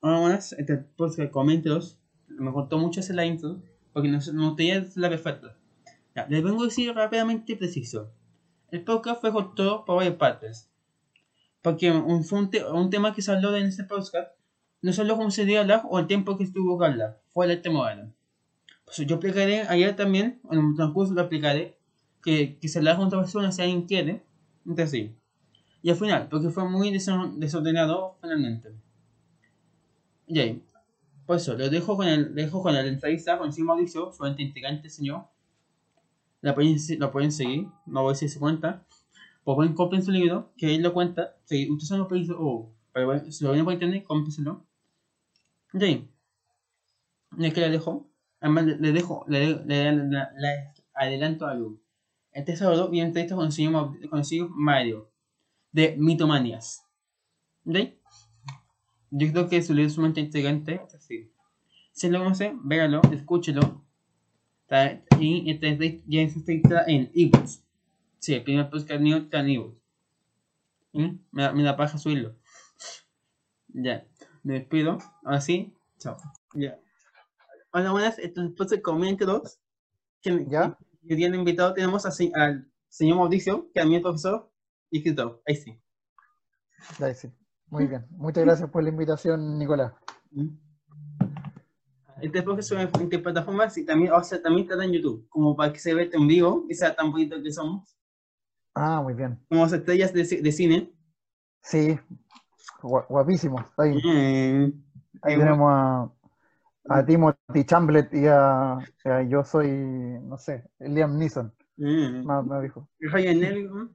Buenas, este podcast coméntelos. Me gustó mucho hacer la intro porque no, no tenía la perfecta. Ya, les vengo a decir rápidamente y preciso. El podcast fue todo por varias partes. Porque un, fue un, te- un tema que se habló en este podcast no solo cómo se dio hablar o el tiempo que estuvo hablar, fue tema moderno. Pues yo explicaré ayer también, en el transcurso lo explicaré, que, que se habla con otra persona si alguien quiere. Entonces sí. Y al final, porque fue muy desordenado finalmente. Ahí. Por eso, lo dejo con el, dejo con la entrevista con Sim Mauricio, fuente integrante señor. La pueden, lo pueden seguir, no voy a decir su cuenta. Pues pueden compren su libro, que él lo cuenta. Si ustedes son los países, oh, pero si lo ven por internet, cómprenselo. Y es que le dejo. Además, le, dejo, le, le, le- le adelanto algo. Este sábado viene entrevista con el señor, con el señor Mario, de Mitomanias. ¿Ok? Yo creo que su libro es sumamente integrante. así. Si lo conoce, véalo, escúchelo. Y este ya está en ebooks. Sí, el primer podcast mío está en ebooks. ¿Y? Me, da- me da paja subirlo. Ya, me despido. Ahora sí, chao. Ya. Hola, buenas. Entonces, coméntenos. Que, ¿Ya? Que día de invitado tenemos a al señor Mauricio, que también es profesor y escritor. Ahí sí. Ahí sí. Muy bien. Muchas gracias por la invitación, Nicolás. Este profesor en en plataformas y también, o sea, también está en YouTube, como para que se vea en vivo y sea tan bonito que somos. Ah, muy bien. Como las estrellas de, de cine. Sí, gua- guapísimo. Ahí, Mm. ahí tenemos a, a Timothy Chamblet y a, a yo soy, no sé, Liam Neeson, Mm. me, me dijo. Ryan.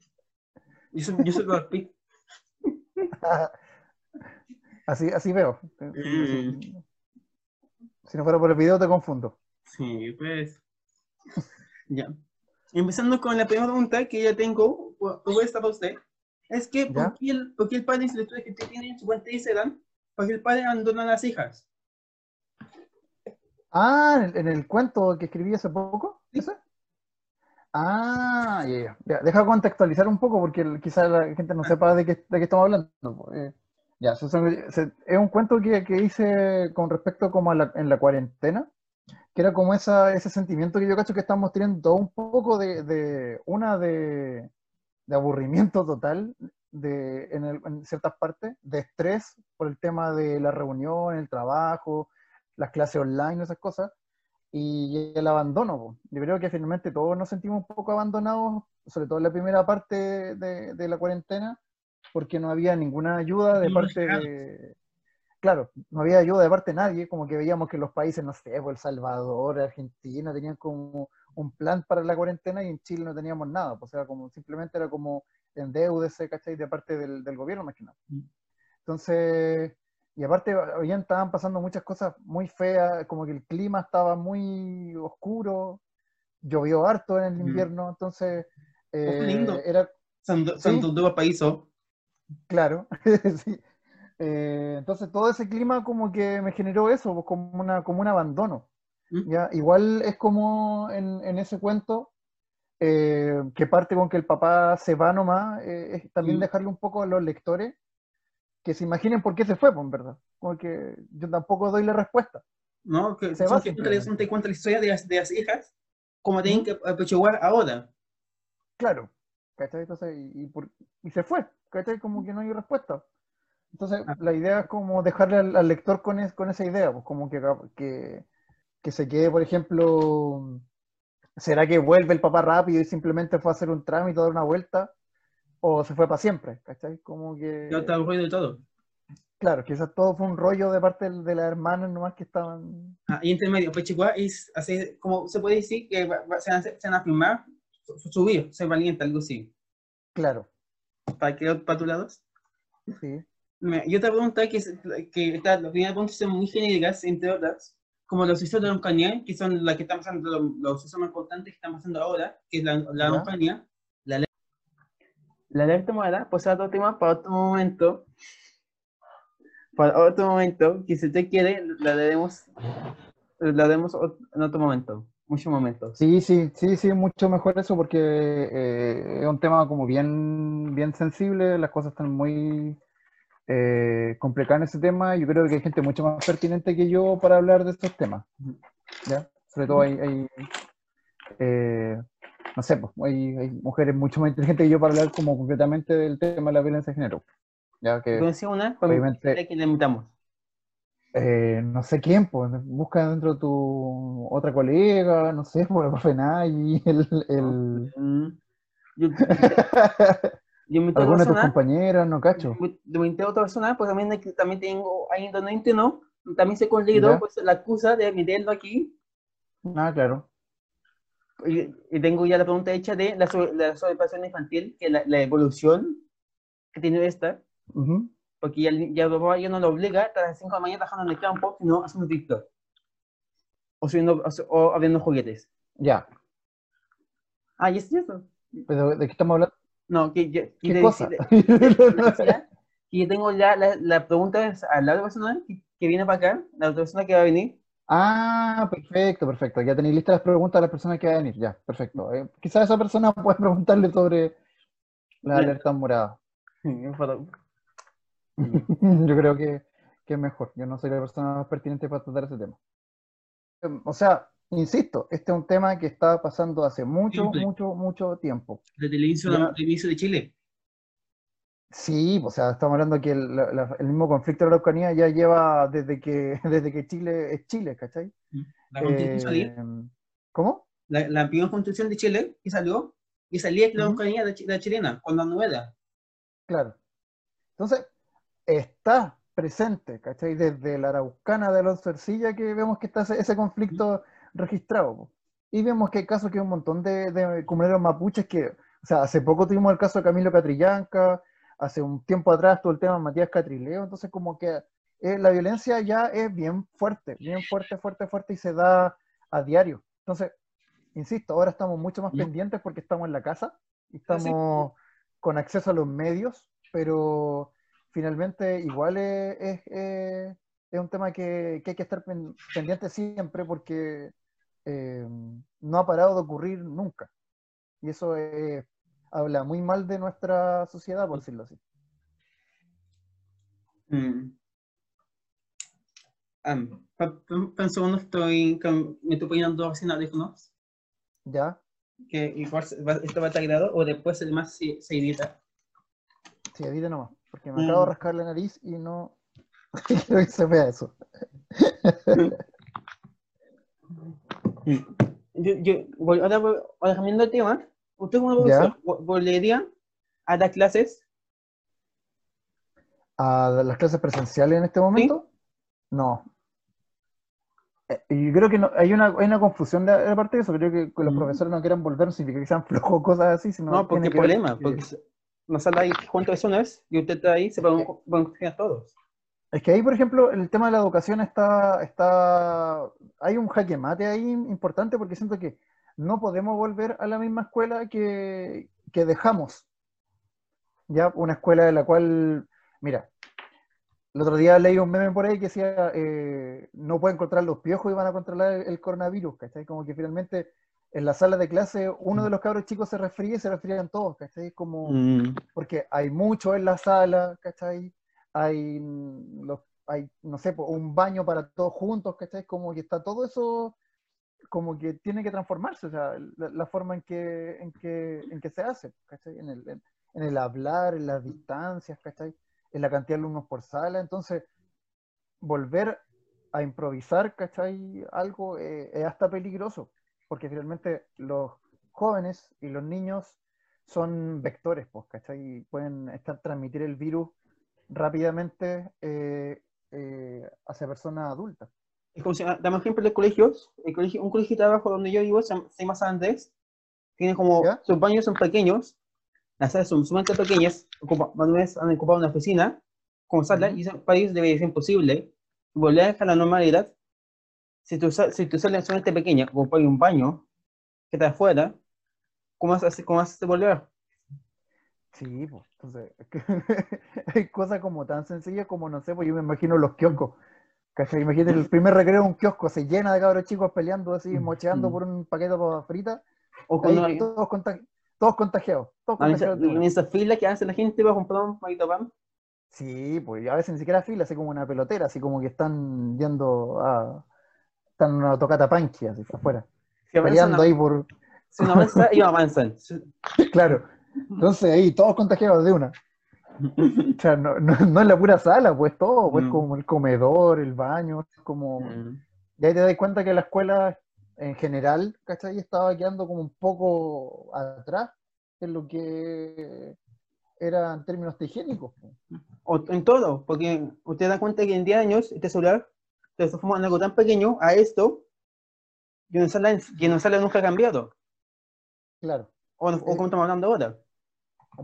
Yo soy, yo soy. Así, así veo. Mm. Si no fuera por el video te confundo. Sí, pues. ya. Empezando con la primera pregunta que ya tengo propuesta para usted. Es que. ¿por qué el, por qué el padre intelectual que usted tiene en su cuenta de Instagram, por qué el padre abandona a las hijas? Ah, en, el cuento que escribí hace poco, ¿ese? Ah, ya, ya. Ya, Deja contextualizar un poco porque quizás la gente no sepa de qué, de qué estamos hablando. Eh, ya, son- se- es un cuento que, que hice con respecto como a la, en la cuarentena, que era como esa, ese sentimiento que yo cacho que estamos teniendo un poco de, de una de, de aburrimiento total de, en, el- en ciertas partes, de estrés por el tema de la reunión, el trabajo, las clases online, esas cosas, y el abandono. po. Yo creo que finalmente todos nos sentimos un poco abandonados, sobre todo en la primera parte de, de la cuarentena, porque no había ninguna ayuda de No parte de... Claro, no había ayuda de parte de nadie, como que veíamos que los países, no sé, pues El Salvador, Argentina, tenían como un plan para la cuarentena y en Chile no teníamos nada, pues, o sea, como simplemente era como endeudese, ¿cachai? De parte del, del gobierno, más que nada. Mm. Entonces, y aparte, habían, estaban pasando muchas cosas muy feas, como que el clima estaba muy oscuro, llovió harto en el Mm. invierno, entonces, eh, lindo. era, Santo, Sí. Santo Paíso. Claro, sí. Eh, entonces todo ese clima como que me generó eso, pues, como, una, como un abandono. ¿ya? Igual es como en, en ese cuento, eh, que parte con que el papá se va nomás, eh, es también dejarle un poco a los lectores que se imaginen por qué se fue, pues, en verdad. Porque yo tampoco doy la respuesta. ¿no? Que Se va que no te cuenta la historia de las, de las hijas, como tienen que apechugar ahora. Claro, ¿cachai? Entonces, y, y por- y se fue, ¿cachai? Como que no hay respuesta. Entonces, Ah. la idea es como dejarle al, al lector con, es- con esa idea, pues como que, que, que se quede, por ejemplo, ¿será que vuelve el papá rápido y simplemente fue a hacer un trámite, a dar una vuelta? ¿O se fue para siempre? ¿Cachai? Como que, Ya está aburrido de todo. claro, quizás todo fue un rollo de parte de las hermanas nomás que estaban... Ah, y entre medio, Pechiguá es así, como se puede decir que se, van, a- se van a filmar, subir, ser valiente, algo así. Claro, ¿Para qué patulados? sí. Mira, Y otra pregunta que, que está, las primeras preguntas son muy genéricas, entre otras, como los sucesos de la Oncanía, que son las que están pasando, los, los sucesos más importantes que están pasando ahora, que es la, la Ya. Oncanía, la, ale- la alerta morada, pues otro tema para otro momento, para otro momento, que si usted quiere, la daremos, la daremos en otro momento, muchos momentos. Sí, sí, sí, sí, mucho mejor eso porque eh, es un tema como bien, bien sensible, las cosas están muy, eh, complicada en ese tema. Yo creo que hay gente mucho más pertinente que yo para hablar de estos temas. ¿ya? Sobre todo hay, hay, eh, no sé, pues, hay, hay mujeres mucho más inteligentes que yo para hablar como concretamente del tema de la violencia de género. Ya que, Tú decías una, obviamente- que le invitamos. Eh, no sé quién, pues, busca dentro de tu otra colega, no sé, por el profe Nay, el, el... Mm. Yo, yo otra alguna de tus compañeras, no cacho. yo invité a otra persona, pues también, también tengo ahí en 2021, también se consideró pues, la excusa de meterlo aquí, Ah, claro. y, y tengo ya la pregunta hecha de la, sobre- la sobrepasación infantil, que la, la evolución que tiene esta, Ujú. Porque ya, ya, el papá ya no lo obliga a estar a las 5 de la mañana trabajando en el campo, sino haciendo TikTok. O, subiendo, o, o abriendo juguetes. Ya, Ah, y es eso. pero ¿de qué estamos hablando? No, que yo. que ¿Qué cosa? yo tengo ya la, la pregunta es a la otra persona que, que viene para acá, la otra persona que va a venir. Ah, perfecto, perfecto. Ya tenéis listas las preguntas a las personas que van a venir. Ya, perfecto. Eh, quizás esa persona puede preguntarle sobre la alerta morada. Yo creo que, que es mejor. Yo no soy la persona más pertinente para tratar ese tema. Em, O sea, insisto, este es un tema que está pasando hace mucho, mucho, mucho tiempo. Desde el inicio, Ya. inicio de Chile. Sí, o sea, estamos hablando que el, la- la- el mismo conflicto de la Araucanía ya lleva desde que, desde que Chile es Chile, ¿cachai? La constitución Eh, ¿Cómo? la, la primera constitución de Chile que salió, y salía la. Araucanía de, chi- de la chilena, cuando no era. Claro. Entonces, está presente, ¿cachai? Desde la Araucana de Alonso Ercilla que vemos que está ese, conflicto registrado. Y vemos que hay casos que hay un montón de, de comuneros mapuches que, o sea, hace poco tuvimos el caso de Camilo Catrillanca, hace un tiempo atrás todo el tema de Matías Catrileo, entonces como que eh, la violencia ya es bien fuerte, bien fuerte, fuerte, fuerte y se da a diario. Entonces, insisto, ahora estamos mucho más pendientes porque estamos en la casa y Ah, estamos con acceso a los medios, pero finalmente igual es, es, un tema que, que hay que estar pen- pendiente siempre porque eh, no ha parado de ocurrir nunca. Y eso habla muy mal de nuestra sociedad, por decirlo así. Mm. Un segundo, estoy, me estoy poniendo dos sin audífonos, ¿Ya? que igual se- va- esto va a estar grabado, o después además se, se edita. Sí, edite nomás, porque me Mm. acabo de rascar la nariz y no quiero que se vea eso. Yo, yo, voy- ahora, voy- ahora cambiando de tema, ¿usted como profesor vo- volvería a dar clases? ¿A las clases presenciales en este momento? No. Eh, Y yo creo que no- hay, una, hay una confusión de, de parte de eso. Creo que, los Mm. profesores no quieran volver, no significa que sean flojos o cosas así, sino No, porque tiene el que ver problema, que- porque se- nos sale ahí cuántas personas y usted está ahí, se van van a confiar todos. Es que ahí, por ejemplo, el tema de la educación está, está, hay un jaque mate ahí importante porque siento que no podemos volver a la misma escuela que, que dejamos. Ya, una escuela de la cual, mira, el otro día leí un meme por ahí que decía, eh, no pueden controlar los piojos y van a controlar el, el coronavirus, ¿cachai? Como que finalmente en la sala de clase uno de los cabros chicos se resfría y se resfrían todos, ¿cachai? Como, Mm. porque hay mucho en la sala, ¿cachai? Hay, mm, los, hay no sé, un baño para todos juntos, ¿cachai? Como que está todo eso, como que tiene que transformarse, o sea, la, la forma en que, en, que, en que se hace, ¿cachai? En el, en, en el hablar, en las distancias, ¿cachai? En la cantidad de alumnos por sala, entonces, volver a improvisar, ¿cachai? Algo eh, es hasta peligroso, porque finalmente los jóvenes y los niños son vectores, pues, ¿cachai? Y pueden estar, transmitir el virus rápidamente eh, eh, hacia personas adultas. Es como si, ah, damos ejemplo de colegios, el colegio, un colegio de abajo donde yo vivo, se llama, San Andrés, tiene como, ¿Ya? sus baños son pequeños, las salas son sumamente pequeñas, ocupa, han ocupado una oficina como sala, Ujú. y ese país debe ser imposible volver a la normalidad si sa- si tu sala es sumamente pequeña, como hay un baño que está afuera, ¿cómo hacer, cómo a hacer volver? Sí, pues, entonces, hay cosas como tan sencillas como, no sé, pues yo me imagino los kioscos. ¿Cachai? Imagínate el primer recreo de un kiosco, se llena de cabros chicos peleando así, Mm, mocheando mm. por un paquete de papas fritas, O cuando todos, contagi- todos contagiados, todos en esa, contagiados en una. esa fila que hace la gente va a comprar un paquito de pan, Sí, pues a veces ni siquiera fila, así como una pelotera, así como que están yendo a. Están en una tocata panqui, así afuera. Si Peleando ahí por. Si no avanza, ellos avanzan. Claro. Entonces ahí, todos contagiados de una. O sea, no, no, no es la pura sala, pues todo, pues Mm. como el comedor, el baño, como. Mm. Y ahí te das cuenta que la escuela en general, ¿cachai? Estaba quedando como un poco atrás en lo que era en términos higiénicos. pues. O en todo, porque usted da cuenta que en 10 años este celular se transformó en algo tan pequeño a esto que no sale, que no sale nunca cambiado. Claro. O, o como estamos hablando ahora.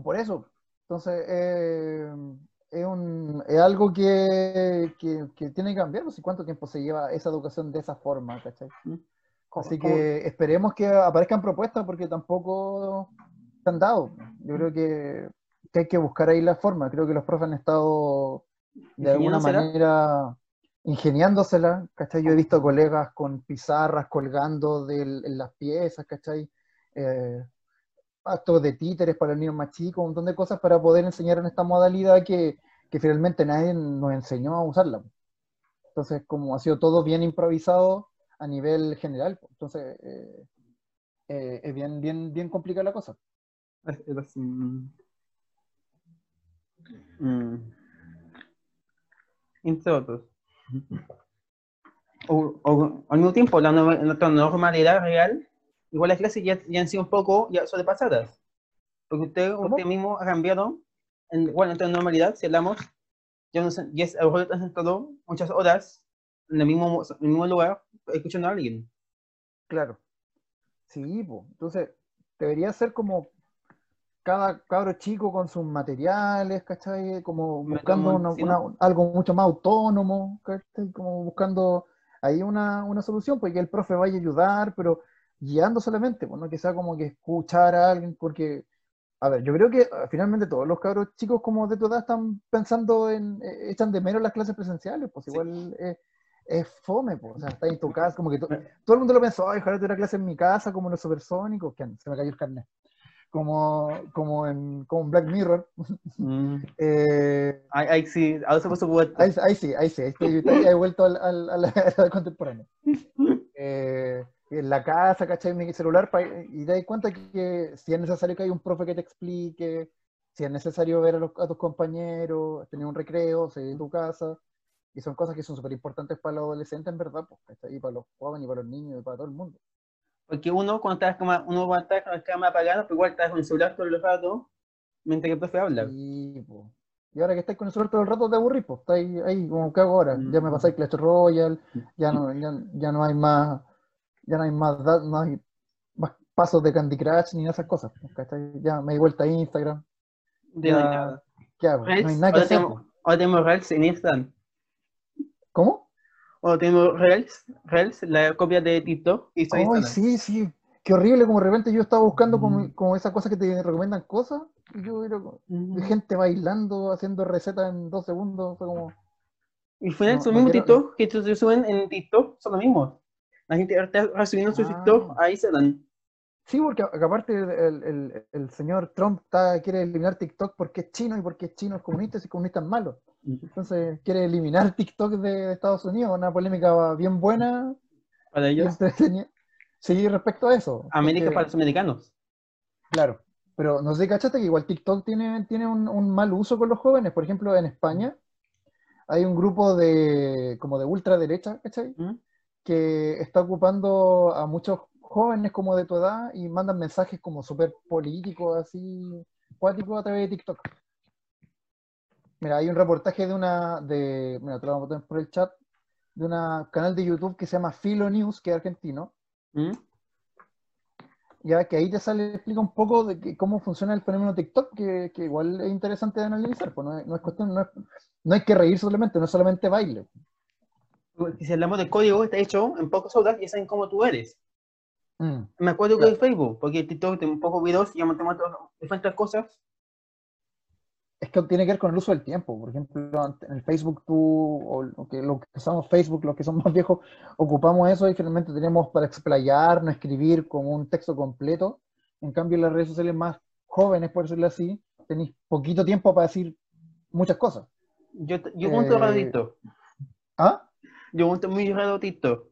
Por eso. Entonces, eh, es, un, es algo que, que, que tiene que cambiar. No sé cuánto tiempo se lleva esa educación de esa forma, ¿cachai? Así Como- que esperemos que aparezcan propuestas porque tampoco se han dado. Yo creo que, que hay que buscar ahí la forma. Creo que los profes han estado de alguna Ingeniándosela. manera ingeniándosela, ¿cachai? Yo he visto colegas con pizarras colgando en las piezas, ¿cachai? Eh, actos de títeres para los niños más chicos, un montón de cosas para poder enseñar en esta modalidad que, que finalmente nadie nos enseñó a usarla. Entonces, como ha sido todo bien improvisado a nivel general, pues, entonces eh, eh, es bien, bien, bien complicada la cosa. Así. Mm. Entre otros. O, o- al mismo tiempo, la nuestra normalidad real, igual las clases ya, ya han sido un poco ya sobrepasadas. Porque usted, ¿Cómo? usted mismo ha cambiado, en, igual nuestra normalidad, si hablamos, ya, no, se- ya es, a lo mejor sentado muchas horas en el mismo, en el mismo lugar escuchando a alguien. Claro. Sí, pues. Entonces, debería ser como cada cabro chico con sus materiales, ¿cachai? Como buscando una- una- algo mucho más autónomo, ¿cachai? Como buscando ahí una, una solución, porque el profe vaya a ayudar, pero guiando solamente, pues, no que sea como que escuchar a alguien, porque, a ver, yo creo que ah, finalmente todos los cabros chicos como de tu edad están pensando en, eh, echan de menos las clases presenciales, pues Sí. igual es, es fome, pues, o sea, estás en tu casa, como que to- todo el mundo lo pensó, ay, ojalá tuviera clase en mi casa, como los supersónicos, que se me cayó el carnet, como, como, en, como en Black Mirror. Mm. Eh, Ahí, ahí sí, ahora se puso bueno. ahí, ahí sí, ahí sí, ahí estoy- ahí he vuelto al, al- a la, a la contemporánea. Eh, en la casa, ¿cachai? Mi celular, y te das cuenta que si es necesario que haya un profe que te explique, si es necesario ver a, los- a tus compañeros, tener un recreo, salir de tu casa, y son cosas que son súper importantes para los adolescentes, en verdad, pues, ¿cachai? Y para los jóvenes, y para los niños, y para todo el mundo. Porque uno, cuando está cama, uno a estar con la cámara apagada, pero igual está con el celular todo el rato, mientras que el profe habla. Y, po. y ahora que estáis con el celular todo el rato te aburrís, pues estáis ahí como que hago ahora. Ya me Mm. pasáis Clash Royale, ya no, ya, ya no hay más, ya no hay más, no hay más pasos de Candy Crush ni esas cosas. pues, ¿cachai? Ya me di vuelta a Instagram. Ya no hay nada. ¿Qué hago? No hay Reels, nada que ahora, hacer. tenemos, pues. ahora tenemos Reels en Instagram. O tenemos Reels, Reels, la copia de TikTok y hizo Ay, sí, sí. Qué horrible, como de repente yo estaba buscando como, Mm. como esas cosas que te recomiendan cosas, y yo era como- Mm. gente bailando, haciendo recetas en dos segundos, fue como, Y final, No, su no mismo quiero- TikTok que se suben en TikTok son los mismos. La gente está recibiendo su Ah. TikTok a Instagram. Sí, porque aparte el, el- el señor Trump está, quiere eliminar TikTok porque es chino y porque es chino es comunista y comunista es malo. Entonces quiere eliminar TikTok de, de Estados Unidos, una polémica bien buena Para ellos. Sí, respecto a eso. América porque- para los americanos. Claro, pero no sé, ¿cachaste que igual TikTok tiene, tiene un, un mal uso con los jóvenes? Por ejemplo, en España hay un grupo de como de ultraderecha, ¿cachai? ¿Mm? que está ocupando a muchos jóvenes como de tu edad y mandan mensajes como súper políticos, así, cuáticos a través de TikTok. Mira, hay un reportaje de una, de, mira, te lo vamos a poner por el chat, de un canal de YouTube que se llama Filo News, que es argentino, ¿Mm? ya que ahí te sale, explica un poco de que- cómo funciona el fenómeno TikTok, que, que igual es interesante de analizar, pues no es, no es cuestión, no, es- no hay que reír solamente, no es solamente baile. Si hablamos de código, está hecho en pocas horas y saben cómo tú eres. Mm. Me acuerdo que Claro. el Facebook, porque TikTok tiene un poco videos y ya montamos diferentes cosas. Es que tiene que ver con el uso del tiempo. Por ejemplo, en el Facebook tú, o lo que, lo que usamos Facebook, los que son más viejos, ocupamos eso y finalmente tenemos para explayarnos, escribir como un texto completo. En cambio, en las redes sociales más jóvenes, por decirlo así, tenéis poquito tiempo para decir muchas cosas. Yo, yo monto Eh. ¿Ah? Yo monto muy raro TikTok.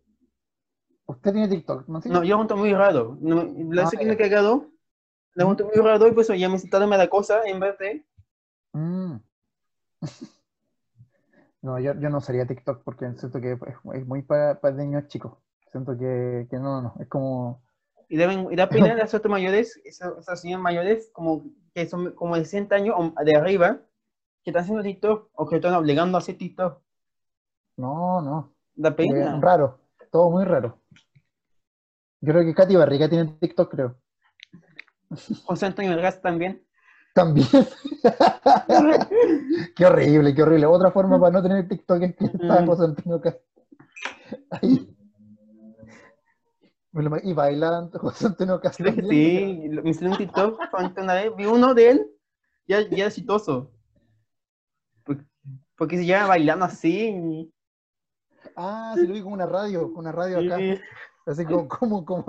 ¿Usted tiene TikTok? ¿No? No, yo monto muy raro. No, la Ah, sé que me he cagado. La monto muy raro y pues ya me está dando la cosa en vez de. Mm. No, yo, yo no usaría TikTok porque siento que es, es muy para, para niños chicos. Siento que, que no, no, es como... Y deben y da pena a otras mayores, esas, esas señoras mayores, como que son como de 60 años o de arriba, que están haciendo TikTok o que están obligando a hacer TikTok. No, no. Da Eh, raro, todo muy raro. Yo creo que Katy Barriga tiene TikTok, creo. José Antonio Vergaz también. También. qué horrible, qué horrible. Otra forma para no tener TikTok es que está. José Castro. Ahí. Y baila José Antonio Castro. ¿Crees que sí? Me salió un TikTok una vez, vi uno de él, ya, ya exitoso. Porque, porque se lleva bailando así. Ah, sí, lo vi con una radio, con una radio acá. Así como, como, como.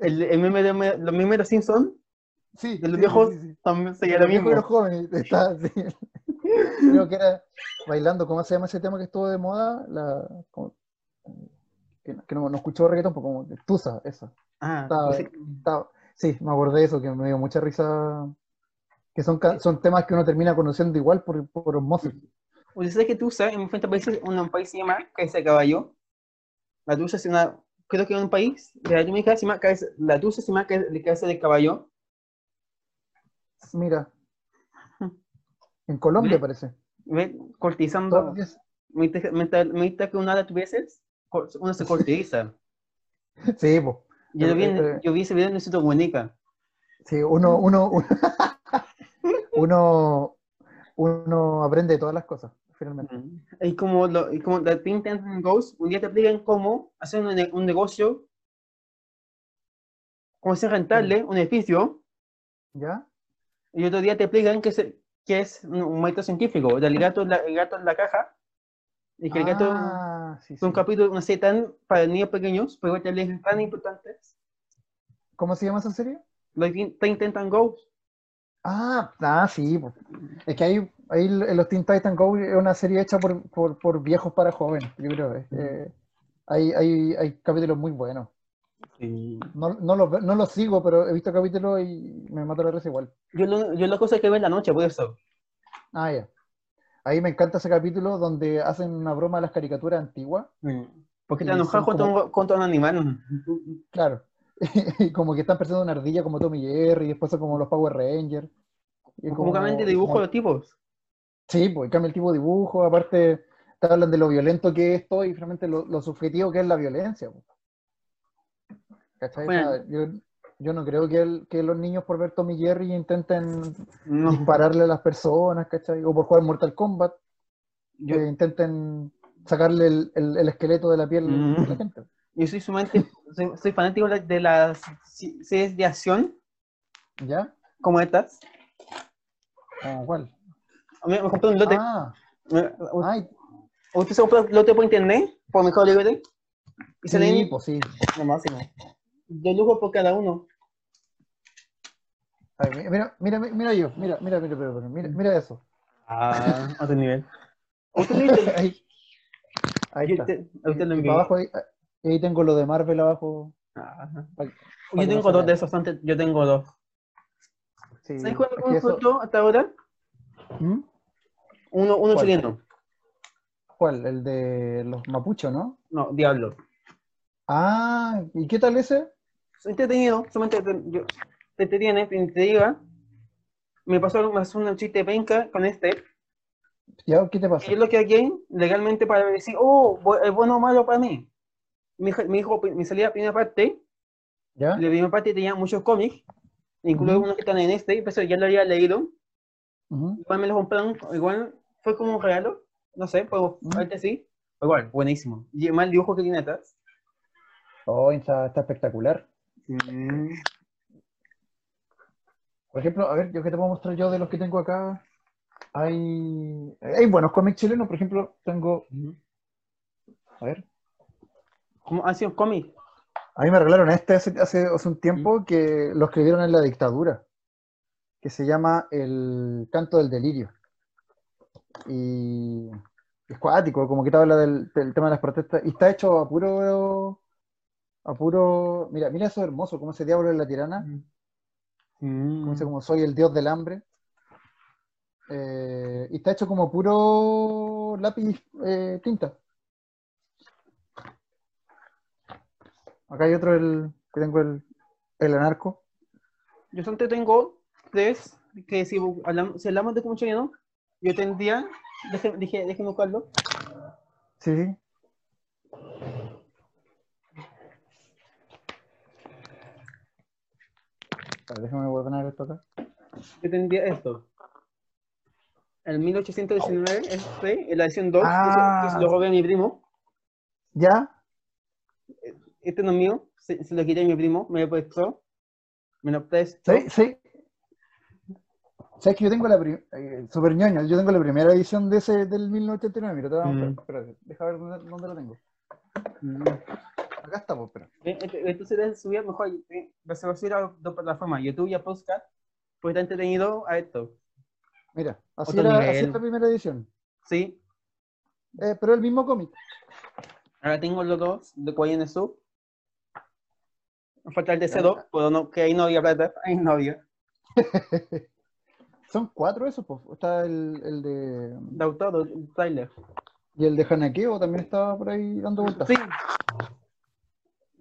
El, el meme de los memes de los Simpsons, Sí, de los sí, viejos, sí, sí. también los lo y los mismo. jóvenes. Está. Creo que era bailando, ¿cómo se llama ese tema que estuvo de moda? La, como- que, que no, no escuchó reggaetón, pues como Tusa, eso. Ah, Estaba- ese- estaba- sí, me acordé de eso, que me dio mucha risa. Que son, son temas que uno termina conociendo igual por, por osmosis. Oye, ¿sabes que Tusa en diferentes países, en un país se llama Cabeza de Caballo? La Tusa es una, creo que en un país de Latinoamérica se llama Cabeza, la Tusa se llama Cabeza de Caballo. Mira. En Colombia ¿Ve? parece. ¿Ves? Todos los Cortizando, mientras, que una de tus veces, uno se cortiza. Sí, pues. Yo, vi eh. yo vi ese video en el Instituto Comunica. Sí, uno, uno, uno, uno, uno aprende de todas las cosas, finalmente. Es como, lo, es como la Think Tank Goes, un día te explican cómo hacer un, un negocio, cómo hacer rentable un edificio, ¿Ya? Y otro día te explican que es, que es un, método científico, del gato, la- el gato en la caja, y que el gato Ah, sí, un sí. capítulo, una serie tan para niños pequeños, pero te explican tan importantes. ¿Cómo se llama esa serie? Lo Think Think Tank Goes. Ah, ah, sí. Es que ahí, ahí los Teen Titans Go es una serie hecha por, por, por viejos para jóvenes, yo creo. eh. Eh, hay, hay, hay capítulos muy buenos. No, no, ve- no los sigo, pero he visto capítulos y me mato la risa igual. Yo, lo, yo la cosa que veo en la noche, por eso. Ah, ya. Ahí me encanta ese capítulo donde hacen una broma a las caricaturas antiguas. Porque te enojas contra, como- un, contra un animal. Claro. Y como que están persiguiendo una ardilla como Tommy Jerry, y después son como los Power Rangers. Y Como cambian de dibujo como- los tipos. Sí, pues cambia el tipo de dibujo, aparte te hablan de lo violento que es esto y realmente lo, lo subjetivo que es la violencia. pues. ¿Cachai? O sea, yo, yo no creo que, el- que los niños por ver Tommy Jerry intenten No. dispararle a las personas, ¿cachai? O por jugar Mortal Kombat, Yo, que intenten sacarle el, el- el esqueleto de la piel Mm. a la gente. yo soy sumamente, soy, soy fanático de las series de acción ¿Ya? como estas. ¿Cómo cuál? Me, me compré un lote. Ah, Me- ay, ¿Usted se compró un lote por internet? Por Mercado Libre. Y sí, salen pues sí. lo máximo. Dos lujos por cada uno. A ver, mira, mira, mira, mira yo, mira, mira, mira, mira, mira, mira, mira eso. Ah, otro nivel. ¿Usted lo viste? Ahí, ahí está. te- usted lo abajo ahí, ahí tengo lo de Marvel abajo. Yo tengo dos de esos antes. Yo tengo dos. Sí, ¿Sabes cuál me hasta ahora? ¿Mm? Uno, uno ¿Cuál? chileno. ¿Cuál? El de los mapuchos, ¿no? No, Diablo. Ah, ¿y qué tal ese? Es entretenido, solamente te, entretiene, te intriga. Me pasó, pasó un chiste penca con este. ¿Ya? ¿Qué te pasa? Y yo lo que aquí legalmente para decir, oh, es bueno o malo para mí. Mi hijo, mi hijo me salía la primera parte, ¿Ya? la primera parte tenía muchos cómics, incluido Ujú. unos que están en este, pero ya lo había leído. Igual me lo compraron, igual fue como un regalo, no sé, pero ahorita sí. Igual, buenísimo. Y más el dibujo que tiene atrás. Oh, está, está espectacular. Por ejemplo, a ver, yo que te puedo mostrar yo de los que tengo acá. Hay, hay buenos cómics chilenos, por ejemplo, tengo, a ver, ¿Cómo ha sido un cómic? a mí me regalaron este hace, hace, hace un tiempo que lo escribieron en la dictadura, que se llama El canto del delirio. Y es cuático, como que te habla del, del tema de las protestas. Y está hecho a puro. A puro. Mira, mira eso hermoso, como ese diablo de la tirana. Como dice, como soy el dios del hambre. Eh, y está hecho como puro lápiz eh, tinta. Acá hay otro, el, que tengo el, el anarco. Yo solamente tengo tres, que si hablamos, si hablamos de comunidad, yo tendría, dije, déjeme buscarlo. Sí, sí. A ver, déjame ordenar esto acá. Yo tendría esto. El 1819, este, en la edición 2, Ah. que se lo robé a mi primo. ¿Ya? Este no es mío, se, se lo quité a mi primo, me lo prestó. Me lo prestó. Sí, sí. ¿Sabes que yo tengo la eh, super ñoño, yo tengo la primera edición de ese del 1989, mira, te voy a mostrar, Mm. espérate, deja ver dónde, dónde lo tengo. Mm. Acá está, pues, espera. Eh, ent- Entonces debes subir mejor, eh, se va a subir a dos plataformas, YouTube y a Podcast, pues está entretenido a esto. Mira, así Otro era, así nivel. era la primera edición. Sí, Eh, pero el mismo cómic. ahora tengo los dos de Kuai en el Sub. Falta el de Ya. C2, pero no, que ahí no había plata, ahí no había. Son cuatro esos, pues. Está el, el de. De autor, el trailer. Y el de Hanakeo también estaba por ahí dando vueltas. Sí.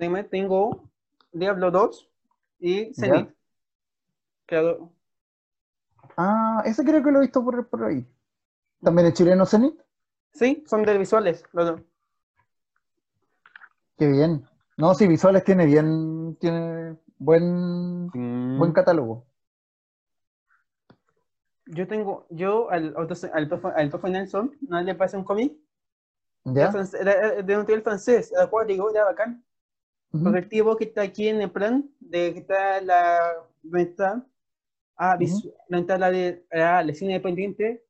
Dime, tengo Diablo 2 y Zenith. Ah, ese creo que lo he visto por, por ahí. También el chileno Zenith. sí, son de visuales. los dos. Qué bien. No, sí, visuales tiene bien. Tiene buen, Mm. buen catálogo. Yo tengo, yo al, auto- al, profe, al profe Nelson, ¿no le parece un cómic? ¿Ya? Era, de un nivel francés, era acuático, era bacán. El tipo que está aquí en el plan, de que está la, está, ah, de, ah, la cine independiente,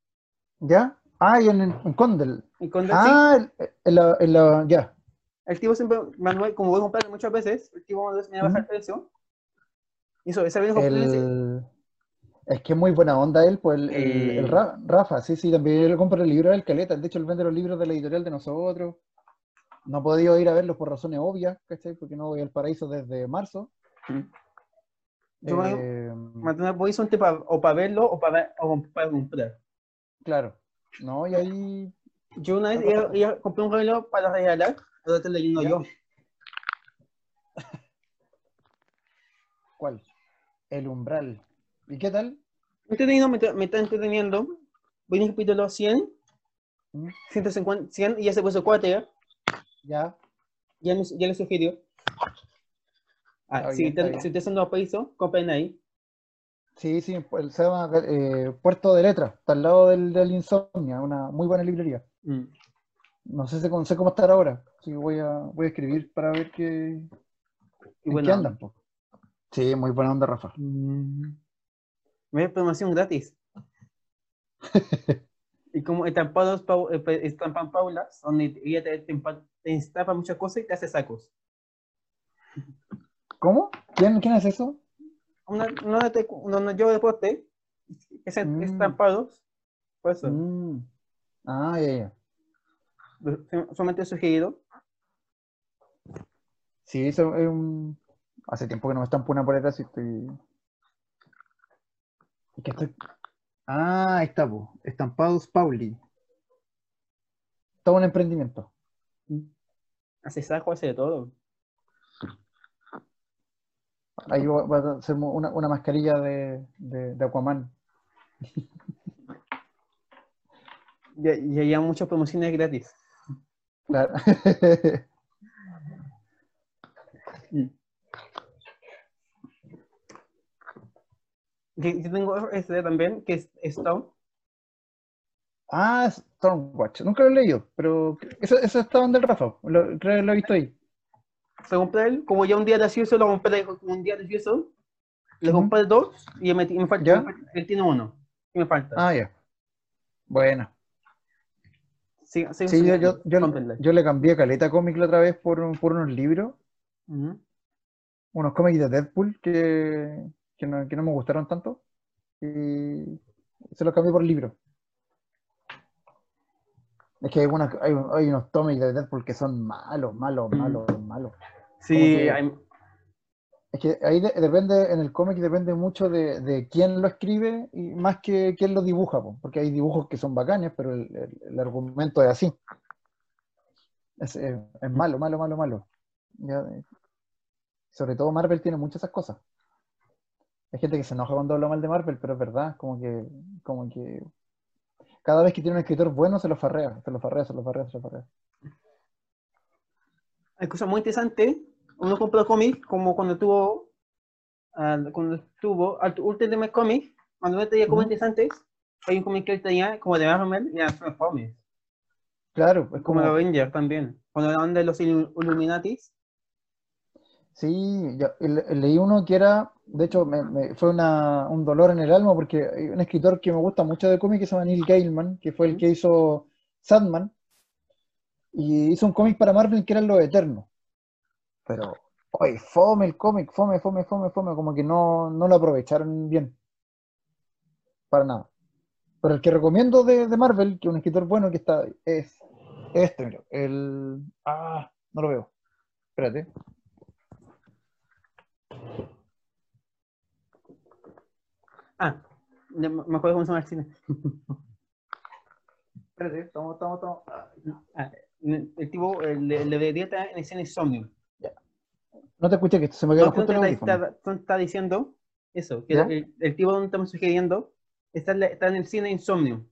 ¿Ya? Ah, y en, en Condel. y con Ah, el- en la, en la- ya. el tipo siempre, Manuel, como voy a comprar muchas veces, el tipo me va a bajar el precio. Y eso, esa vez. El, es que es muy buena onda él, pues el, el- el Eh. Ra- Rafa, sí, sí, también él compra el libro del Caleta. De hecho, él vende los libros de la editorial de nosotros. No he podido ir a verlos por razones obvias, ¿cachai? Porque no voy al paraíso desde marzo. Yo Eh, por horizonte pa- o para verlo o para, para comprar. claro. No, y ahí. Yo una vez iba- compré un reloj para regalar, ahora estoy leyendo Ya. yo. ¿Cuál? El umbral. ¿Y qué tal? Entretenido, me, está- me está entreteniendo. Voy en el capítulo 100, ¿Mm? 150, 100 y ya se puso 4, ¿ya? Ya. Me, ya le sugirió. Ah, si, bien. si ustedes son los países, compren ahí. Sí, sí, pues, se llama eh, Puerto de Letras, está al lado del, del Insomnia, una muy buena librería. Mm. No sé, no sé cómo estar ahora, así que voy a, voy a escribir para ver qué, Y qué bueno, andan. po. Sí, muy buena onda, Rafa. Mm. Me promoción gratis. y como estampados, eh, estampan paulas, donde ella te, empa- te estampa muchas cosas y te hace sacos. ¿Cómo? ¿Quién, quién es eso? Una, te- no, no, yo deporte, es Mm. estampados, por eso, Mm. Ah, ya, ya. solamente sugerido. Sí, eso es un... Hace tiempo que no me estampo una polera, así estoy... Es que estoy... Ah, ahí está, po. Estampados Pauli. Todo un emprendimiento. Hace sacos, hace de todo. Ahí va a hacer una, una mascarilla de, de, de Aquaman. Ya, ya llevan muchas promociones gratis. Claro. Yo, yo tengo este también, que es Stone. ah, Stormwatch. Nunca lo he leído, pero eso, eso estaba en del Rafa. Lo, creo que lo he visto ahí. Se compré él, como ya un día de eso, lo compré como un día de eso. Le compré dos y me, falta, ¿Ya? él tiene uno. Y me falta. Ah, ya. Bueno. Sí, sí, Sí, yo, yo, yo, le cambié caleta cómic la otra vez por, por unos libros, unos cómics de Deadpool que, que, no, que no me gustaron tanto. Y se los cambié por libros. Es que hay, una- hay, hay unos cómics de Deadpool que son malos, malos, Mm. malos, malos. Sí, que- hay- Es que ahí de- depende, en el cómic depende mucho de, de quién lo escribe y más que quién lo dibuja, po, porque hay dibujos que son bacanes, pero el, el- el argumento es así. Es, es- es malo, malo, malo, malo. Ya, eh, sobre todo Marvel tiene muchas esas cosas. Hay gente que se enoja cuando habla mal de Marvel, pero es verdad, como que, como que cada vez que tiene un escritor bueno se lo farrea, se lo farrea, se lo farrea, se lo farrea. hay cosas muy interesantes. Uno compra cómics como cuando tuvo, ah, cuando estuvo al Ultimate Comics, cuando no tenía cómics interesantes, hay un cómic que él tenía como de Marvel y era Transformers, Claro, es como como, de Avengers también. Cuando hablan de los Illu- Illuminatis, Sí, yo le- leí uno que era, de hecho, me, me- fue una- un dolor en el alma porque hay un escritor que me gusta mucho de cómic que se llama Neil Gaiman, que fue el que hizo Sandman, y hizo un cómic para Marvel que era Los Eternos. Pero, oye, fome el cómic, fome, fome, fome, fome, como que no, no lo aprovecharon bien. Para nada. Pero el que recomiendo de, de Marvel, que es un escritor bueno que está, es este, mira, el... Ah, no lo veo. Espérate. Ah, me acuerdo cómo se llama el cine. Espérate, estamos, estamos, estamos. Ah, el tipo, el, de- el de dieta en escena Insomnio. No te escuché, que se me quedó No, justo el tú audífono. está, está diciendo eso, que el, el tipo donde estamos sugiriendo está en, está en el cine Insomnio.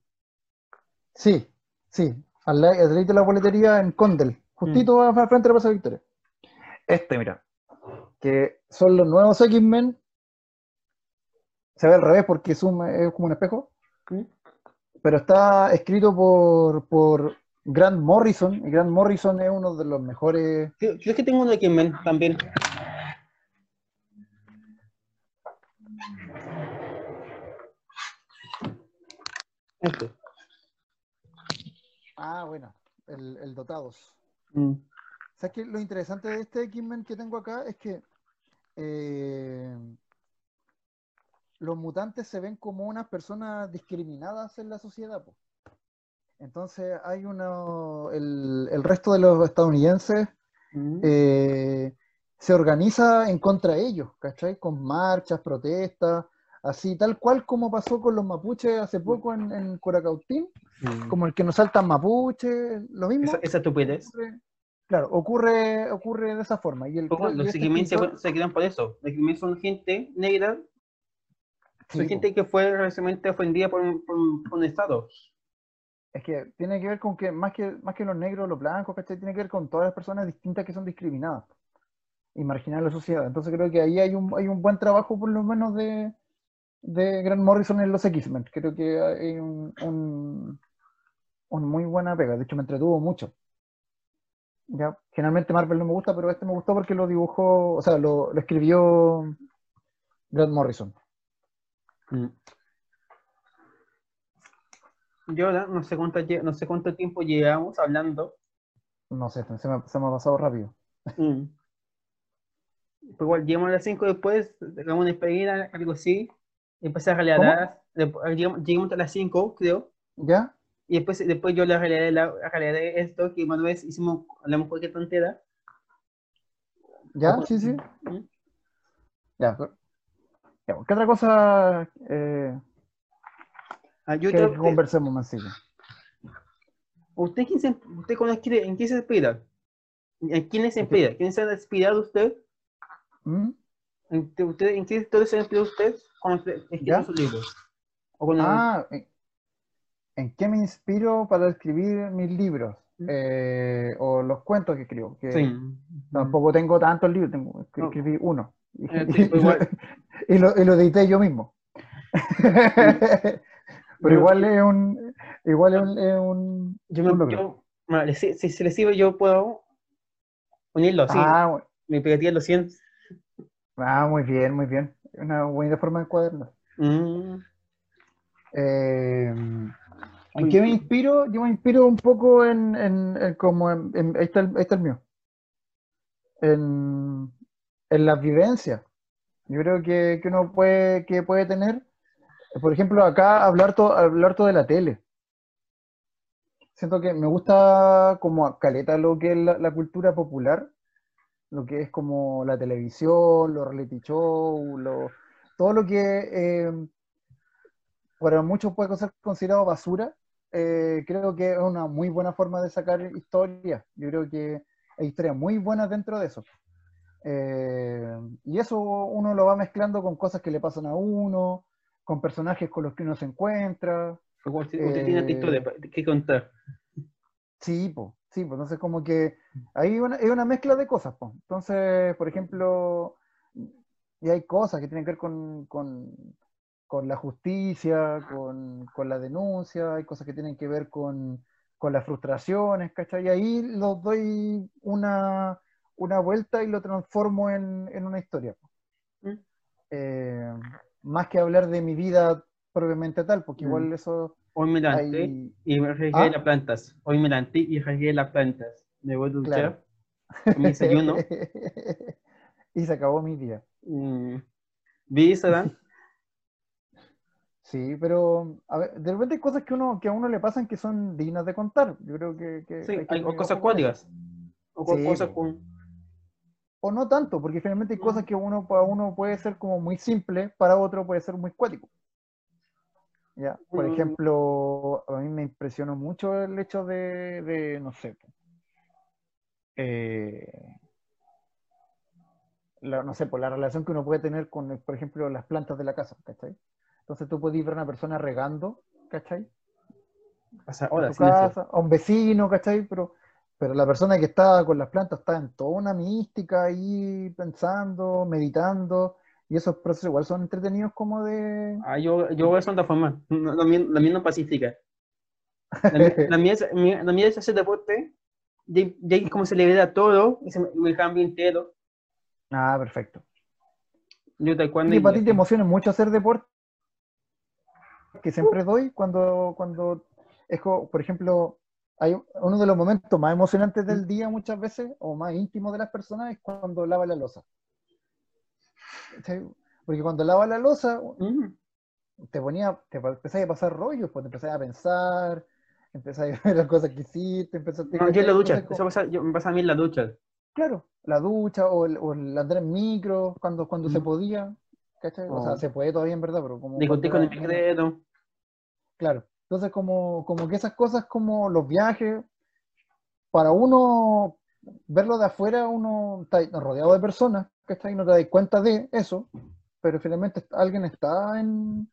Sí, sí. Al la- al ladito de la boletería en Condel, justito al frente de la Plaza Victoria. Este, mira. Que son los nuevos X-Men. Se ve al revés porque es, un- es como un espejo. Pero está escrito por, por Grant Morrison. Y Grant Morrison es uno de los mejores. Creo, creo que tengo uno de X-Men también. Este. Ah, bueno. El, el Dotados. Mm. ¿Sabes qué? Lo interesante de este X-Men que tengo acá es que eh, los mutantes se ven como unas personas discriminadas en la sociedad. po. Entonces hay uno, el, el resto de los estadounidenses Mm. eh, se organiza en contra de ellos, ¿cachai? Con marchas, protestas, así tal cual como pasó con los mapuches hace poco en, en Curacautín, Mm. como el que nos saltan mapuches, lo mismo. Esa, esa estupidez. Claro, ocurre, ocurre de esa forma. Y el, Ojo, y Los este X-Men se, crean por eso. Los X-Men son gente negra, son gente que fue recientemente ofendida por, un- por, por un Estado. es que tiene que ver con que más que más que los negros, los blancos, ¿cachai? Tiene que ver con todas las personas distintas que son discriminadas y marginadas en la sociedad. Entonces creo que ahí hay un, hay un buen trabajo por lo menos de, de Grant Morrison en los X-Men. Creo que hay un, un, un muy buena pega. De hecho, me entretuvo mucho. Ya, generalmente Marvel no me gusta, pero este me gustó porque lo dibujó, o sea, lo, lo escribió Grant Morrison. Mm. Yo no sé cuánto, no sé cuánto tiempo llevamos hablando. No sé, se me, se me ha pasado rápido. Mm. Pero igual, llegamos a las 5 después, hagamos una despedida, algo así. y Empecé a relatar. llegamos a las 5, creo. ¿Ya? Y después, después yo le relaré, la, relaré esto que una vez hicimos, hablamos cualquier tontera. ¿Ya? Ojo. Sí, sí. Mm. Ya. ¿Qué otra cosa eh, Ah, yo que, conversemos, Mancillo? ¿Usted, quién se, usted en quién se inspira? ¿En quién se inspira? ¿Quién se ha inspirado usted? ¿Mm? ¿En, qué- usted, ¿En qué historia se ha inspirado usted cuando escribió sus libros? O cuando- Ah, ¿en, en qué me inspiro para escribir mis libros? Mm. Eh, o los cuentos que escribo. Que sí. Tampoco tengo tantos libros, tengo, No. escribí uno. Y, Eh, sí, pues y lo, y lo edité yo mismo. Pero igual es un. Igual es un. es un- Yo, un me, logro. yo vale, si, si se le sirve, yo puedo unirlo así. ah, bu- Me pegaría los 100. ah, muy bien, muy bien. Una buena forma de encuadernar. Mm, Eh, ¿En qué me inspiro? Yo me inspiro un poco en, en- en como en, en- ahí, está el, ahí está el mío. En, en las vivencias. Yo creo que, que uno puede, que puede tener, por ejemplo, acá hablar todo, hablar todo de la tele. siento que me gusta como caleta lo que es la, la cultura popular, lo que es como la televisión, los reality shows, lo- todo lo que eh, para muchos puede ser considerado basura, eh, creo que es una muy buena forma de sacar historias. Yo creo que hay historias muy buenas dentro de eso. Eh, y eso uno lo va mezclando con cosas que le pasan a uno, con personajes con los que uno se encuentra. Usted tiene Eh, historia pa- que contar. Sí, pues, sí, pues, entonces como que hay una, es una mezcla de cosas, pues. Entonces, por ejemplo, y hay cosas que tienen que ver con, con, con la justicia, con, con la denuncia, hay cosas que tienen que ver con, con las frustraciones, ¿cachai? Y ahí lo doy una, una vuelta y lo transformo en, en una historia. ¿Mm? Eh, más que hablar de mi vida propiamente tal, porque igual Mm. eso Hoy me levanté hay... y regué ¿Ah? las plantas. Hoy me levanté y regué las plantas. Me voy a Claro. duchar, mi desayuno. y se acabó mi día. mm, vi Instagram. Sí, pero a ver, de repente hay cosas que, uno, que a uno le pasan que son dignas de contar. Yo creo que, que Sí, hay que hay tener cosas cuáticas. O Sí, cosas con. O no tanto, porque finalmente hay cosas que uno, para uno puede ser como muy simple, para otro puede ser muy cuático. ¿Ya? Por Mm. ejemplo, a mí me impresionó mucho el hecho de, de, no sé, eh, la, no sé, por la relación que uno puede tener con, por ejemplo, las plantas de la casa, ¿cachai? Entonces tú puedes ver a una persona regando, ¿cachai? Tu sin hacer. casa, a un vecino, ¿cachai? Pero, pero la persona que está con las plantas está en toda una mística ahí, pensando, meditando, y esos procesos igual son entretenidos como de... Ah, yo, yo voy a forma. No, La mía, la mía no pacífica. La mía, la mía es, mi- la mía es hacer deporte. Ahí como se le libera todo y se me, me cambia entero. Ah, perfecto. Yo taekwondo Y y para ti te emociona mucho hacer deporte, que siempre doy cuando, cuando es como, por ejemplo, hay un- uno de los momentos más emocionantes del día muchas veces, o más íntimos de las personas, es cuando lava la losa. Porque cuando lava la losa, Mm. te ponía, te empezás a pasar rollos, pues te empezás a pensar, empezás a ver las cosas que hiciste, empezaste No, yo en la ducha. entonces, Eso pasa, yo- me pasa a mí en la ducha. Claro, la ducha o el, o el andar en micro cuando, cuando se Mm. podía, ¿cachai? O sea, Oh. se puede todavía en verdad, pero como Discutir con el micrero. Claro, entonces como, como que esas cosas como los viajes, para uno verlo de afuera, uno está rodeado de personas, ¿cachai? No te das cuenta de eso, pero finalmente alguien está en,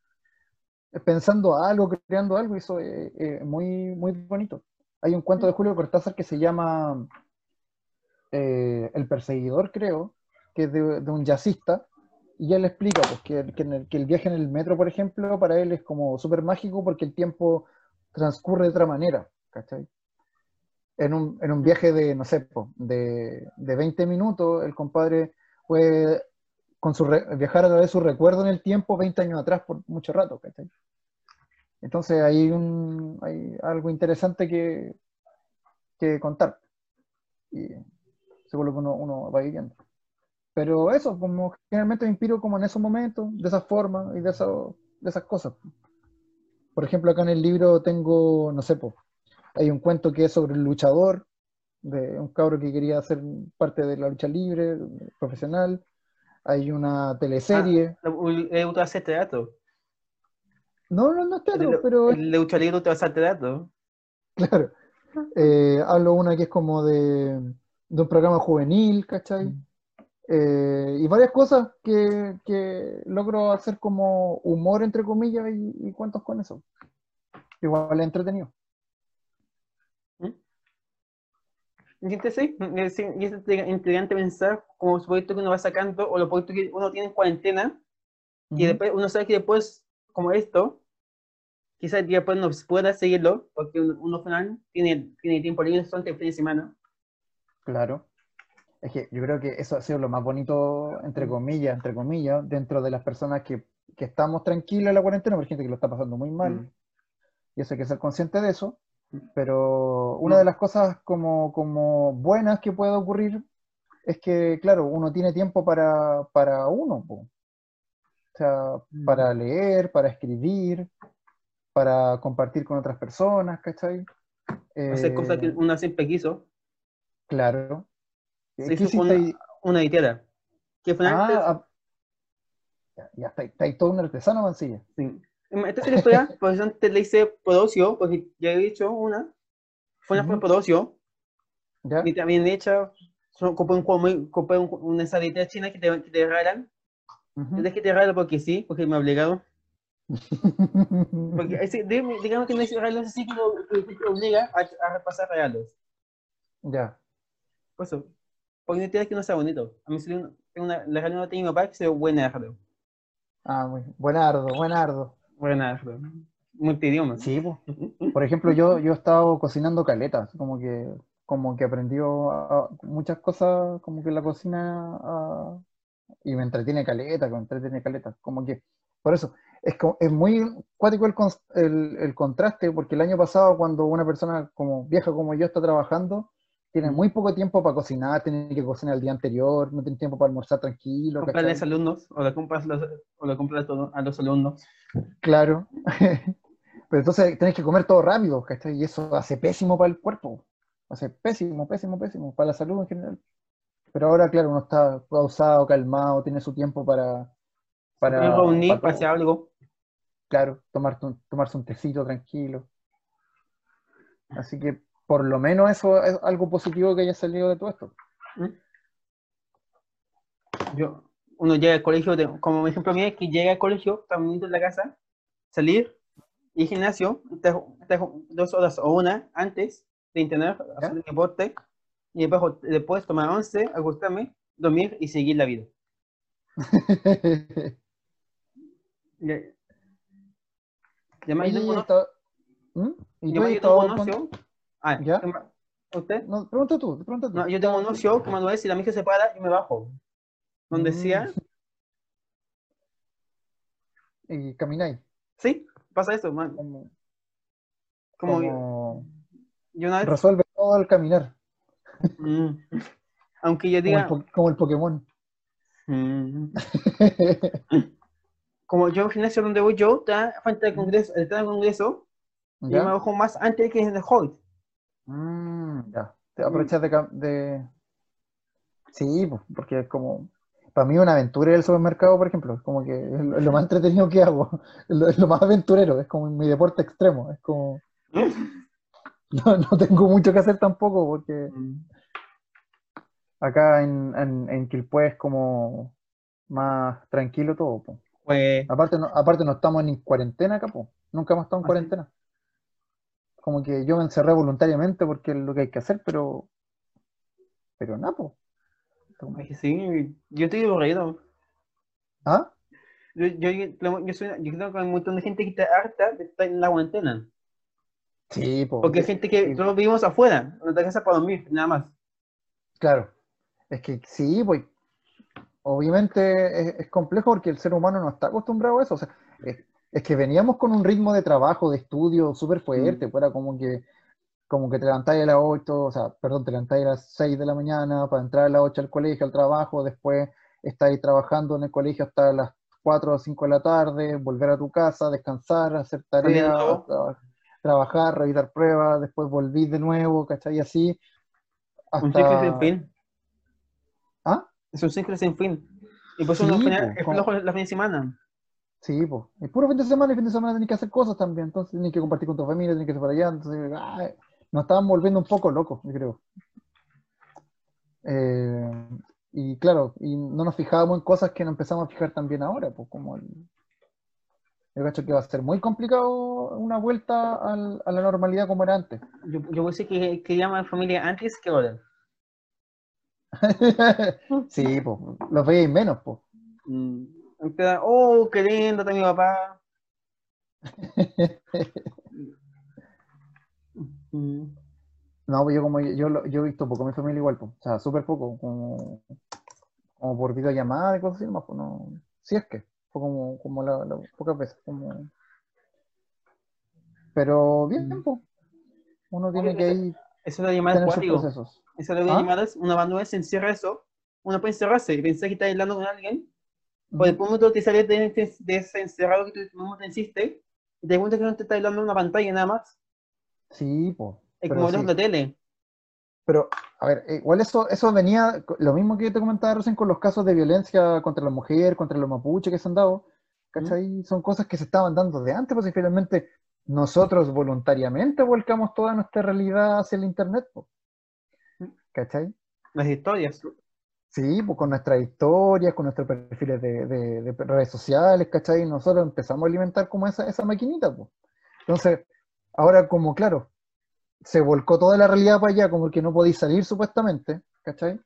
pensando algo, creando algo, y eso es, es muy, muy bonito. Hay un cuento de Julio Cortázar que se llama eh, El Perseguidor, creo, que es de, de un jazzista, y él explica pues, que, el, que el viaje en el metro, por ejemplo, para él es como súper mágico porque el tiempo transcurre de otra manera, ¿cachai? En un, en un viaje de, no sé, po, de, de 20 minutos, el compadre puede con su viajar a través de su recuerdo en el tiempo 20 años atrás por mucho rato, ¿cachai? Entonces hay, un, hay algo interesante que, que contar. Y según lo que uno, uno va viviendo. Pero eso, como generalmente me inspiro como en esos momentos, de esa forma y de, eso, de esas cosas. Por ejemplo, acá en el libro tengo, no sé, po, hay un cuento que es sobre el luchador, de un cabro que quería ser parte de la lucha libre, profesional. Hay una teleserie. Le gusta hacer teatro. no, no, no es teatro, El- pero El de lucha libre te va a hacer teatro. claro. Eh, hablo una que es como de, de un programa juvenil, ¿cachai? Eh, y varias cosas que, que logro hacer como humor, entre comillas, y, y cuentos con eso. Igual es entretenido. Y este sí, es, sí, y es intrigante pensar como los proyectos que uno va sacando o los proyectos que uno tiene en cuarentena y Ujú. después uno sabe que después, como esto, quizás después no pueda seguirlo porque uno, uno al final tiene, tiene tiempo libre solamente el fin de semana. Claro. Es que yo creo que eso ha sido lo más bonito, entre comillas, entre comillas, dentro de las personas que, que estamos tranquilas en la cuarentena, porque hay gente que lo está pasando muy mal, Mm. y eso hay que ser consciente de eso. Mm. Pero una Mm. de las cosas como, como buenas que puede ocurrir es que, claro, uno tiene tiempo para, para uno, po. O sea, Mm. para leer, para escribir, para compartir con otras personas, ¿cachai? Hacer cosas que Eh, uno siempre quiso. claro. Se ¿Qué hizo hiciste una, ahí? una guitarra. Que fue Ah, antes. ah, ya, ya está, está ahí todo un artesano, Mancilla. Sí. Esta es la historia, pues antes le hice Podocio, porque ya he dicho una. Fue una por Podocio, ¿Ya? y también hecha. son- Compré un juego compré un- una salita china que te, que te regalan. Ujú. Es que te regalan porque sí, porque me obligaron. Porque ese- digamos que no es regalos así que te obliga a, a repasar regalos. Ya. Por eso, porque no tienes que no sea bonito. A mí salió una, la regaló una de mi papá que se ve buenardo. Ah, muy buenardo, buenardo. Buenardo. Multidioma. Sí, pues. Por ejemplo, yo, yo he estado cocinando caletas, como que, como que aprendió a- a- muchas cosas, como que la cocina ah, y me entretiene caleta, me entretiene caleta. Como que, por eso, es, es muy cuático el, el, el contraste, porque el año pasado, cuando una persona como vieja como yo está trabajando, tiene muy poco tiempo para cocinar, tiene que cocinar el día anterior, no tiene tiempo para almorzar tranquilo, Comprarle a alumnos, o le compras, los, o le compras a los alumnos. Claro. Pero entonces tenés que comer todo rápido, ¿cachai? Y eso hace pésimo para el cuerpo. Hace pésimo, pésimo, pésimo, para la salud en general. Pero ahora, claro, uno está pausado, calmado, tiene su tiempo para, para, reunir, para para hacer algo. claro, tomar, tomarse un tecito tranquilo. Así que por lo menos eso es algo positivo que haya salido de todo esto. Yo, uno llega al colegio, como mi ejemplo mío, es que llega al colegio, está bonito en la casa, salir, y gimnasio, estar- estar dos horas o una antes de entrenar, hacer el deporte, y después, después tomar once, acostarme, dormir y seguir la vida. Yo está- ¿Mm? ¿Y ya tú más, has yo Ah, ¿Ya? ¿Usted? No, pregunta tú, pregunta tú. No, yo tengo un ocio, como cuando ves, si la mija se para, yo me bajo. Donde Mm. sea, Y camináis. sí, pasa eso, man. Como, Como yo una vez, resuelve todo al caminar. mm, aunque yo Como el, diga, como el Pokémon. mm, como yo en gimnasio donde voy yo, está frente al congreso, está en el congreso, y yo me ¿Ya? bajo más antes que en el Holt. Mm, ya. Te aprovechas de, de- Sí, pues, porque es como... Para mí una aventura ir al supermercado, por ejemplo, es como que es lo, más entretenido que hago. Es lo, es lo más aventurero, es como mi deporte extremo. Es como... No, no tengo mucho que hacer tampoco, porque Mm, acá en, en, en Quilpué es como más tranquilo todo, po. Pues, Aparte no, aparte no estamos en cuarentena acá, po. Nunca hemos estado en ¿Ah, cuarentena. Como que yo me encerré voluntariamente porque es lo que hay que hacer, pero. Pero nada, sí, yo estoy aburrido. ¿Ah? Yo, yo, yo, yo soy, yo creo que hay un montón de gente que está harta de estar en la cuarentena. Sí, po. Porque hay gente que todos vivimos afuera, en nuestra casa para dormir, nada más. Claro. Es que sí, pues. Obviamente es, es complejo porque el ser humano no está acostumbrado a eso. O sea, es, es que veníamos con un ritmo de trabajo, de estudio súper fuerte. Mm. Fuera como que, como que te levantáis a las 8, o sea, perdón, te levantáis a las 6 de la mañana para entrar a las 8 al colegio, al trabajo. Después estáis trabajando en el colegio hasta las 4 o 5 de la tarde, volver a tu casa, descansar, hacer tareas, tra- trabajar, revisar pruebas, después volví de nuevo, ¿cachai? Y así. Un ciclo sin Hasta... fin. ¿Ah? Es un ciclo sin fin. Y por eso Sí, uno final, po, es como- flojo la fin de semana. Sí, pues. Es puro fin de semana y fin de semana tenés que hacer cosas también. Entonces tenés que compartir con tu familia, tenés que ir para allá. Entonces, ay, nos estaban volviendo un poco locos, yo creo. Eh, y claro, y no nos fijábamos en cosas que nos empezamos a fijar también ahora, pues como el. Yo creo que va a ser muy complicado una vuelta al- a la normalidad como era antes. Yo, yo decir que, que llama a la familia antes que ahora. Sí, pues, los veis menos, pues. Mm. Oh, qué lindo está mi papá. No, pues yo como yo, yo he visto poco mi familia igual, pues. O sea, súper poco, como, como por videollamada y cosas así, nomás, pues no. Si es que, fue como, como la, la- pocas veces, como. Pero bien, pues. Uno tiene Oye, que ir Eso sus acuático. procesos. Eso que ¿Ah? llamadas, una banda se encierra eso. Uno puede encerrarse y pensar que está hablando con alguien. Ujú. Por el momento te sales de, de, de ese encerrado que tú mismo te hiciste. Y te das cuenta que no te está hablando en una pantalla nada más. Sí, pues. Es como sí. la tele. Pero, a ver, eh, igual eso, eso venía, lo mismo que te comentaba recién con los casos de violencia contra la mujer, contra los mapuches que se han dado, ¿cachai? Son cosas que se estaban dando de antes, pues y finalmente nosotros voluntariamente volcamos toda nuestra realidad hacia el Internet, po. ¿cachai? Las historias. Sí, pues con nuestras historias, con nuestros perfiles de, de- de redes sociales, ¿cachai? Nosotros empezamos a alimentar como esa, esa maquinita, pues. Entonces, ahora como, claro, se volcó toda la realidad para allá, como que no podéis salir supuestamente, ¿cachai?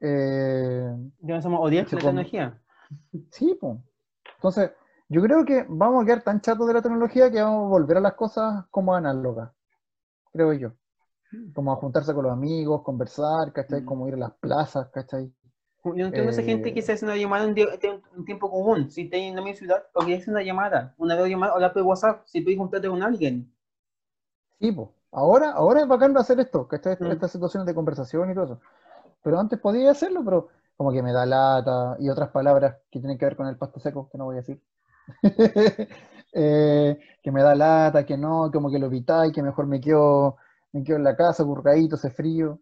Eh, Ya somos odiar Se la tecnología. sí, pues. Entonces, yo creo que vamos a quedar tan chatos de la tecnología que vamos a volver a las cosas como análogas, creo yo. Como a juntarse con los amigos, conversar, ¿cachai? Como ir a las plazas, ¿cachai? Yo no entiendo a esa gente que Eh, se hace una llamada en, un tiempo común. Si estás en la misma ciudad, porque es una llamada, una videollamada, o la por WhatsApp, si puedes juntarte con alguien. Sí, pues. Ahora, ahora es bacán hacer esto, ¿cachai? Mm. Estas situaciones de conversación y todo eso. Pero antes podía hacerlo, pero como que me da lata y otras palabras que tienen que ver con el pasto seco, que no voy a decir. Eh, que me da lata, que no, como que lo evitáis, que mejor me quedo, me quedo en la casa, curradito, hace frío.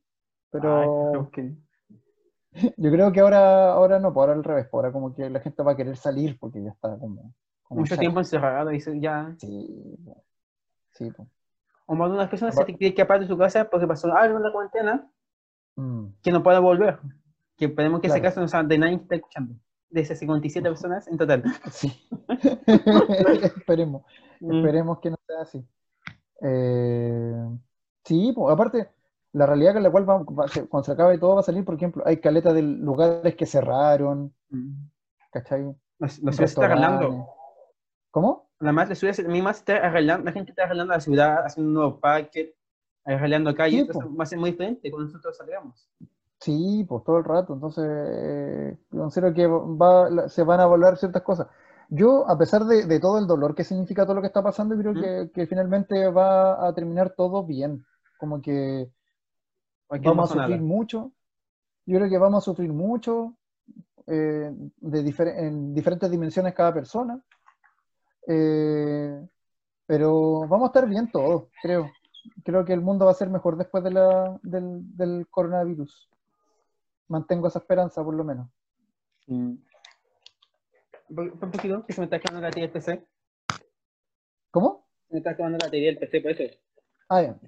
Pero Ay, qué- yo creo que ahora, ahora no, pues ahora al revés, pues ahora como que la gente va a querer salir porque ya está como, como mucho chato. tiempo encerrado y ya. Sí, po. sí, pues. O más de una persona se te quiere escapar de su casa porque pasó algo en la cuarentena Mm. que no puede volver. Que esperemos que ese Claro. caso no sea de nadie que está escuchando. De esas 57 personas en total. Sí. Esperemos. Mm. Esperemos que no sea así. Eh, sí, pues, aparte, la realidad con la cual va- cuando se acabe todo va a salir, por ejemplo, hay caletas de lugares que cerraron, Mm. ¿cachai? La, la ciudad se está arreglando. ¿Cómo? La más la ciudad, se- está arreglando, la gente está arreglando la ciudad, haciendo un nuevo parque, arreglando calles, Sí, va a ser muy diferente cuando nosotros salgamos. Sí, pues todo el rato. Entonces, eh, considero que va, se van a evaluar ciertas cosas. Yo, a pesar de, de todo el dolor que significa todo lo que está pasando, creo ¿Mm? que, que finalmente va a terminar todo bien. Como que vamos a sufrir mucho. Yo creo que vamos a sufrir mucho eh, de difer- en diferentes dimensiones cada persona. Eh, pero vamos a estar bien todos, creo. Creo que el mundo va a ser mejor después de la, del, del coronavirus. Mantengo esa esperanza, por lo menos. Mm. Por poquito, que se me está acabando la batería del PC. ¿Cómo? Se me está acabando la batería del PC, por eso. Ah, ya.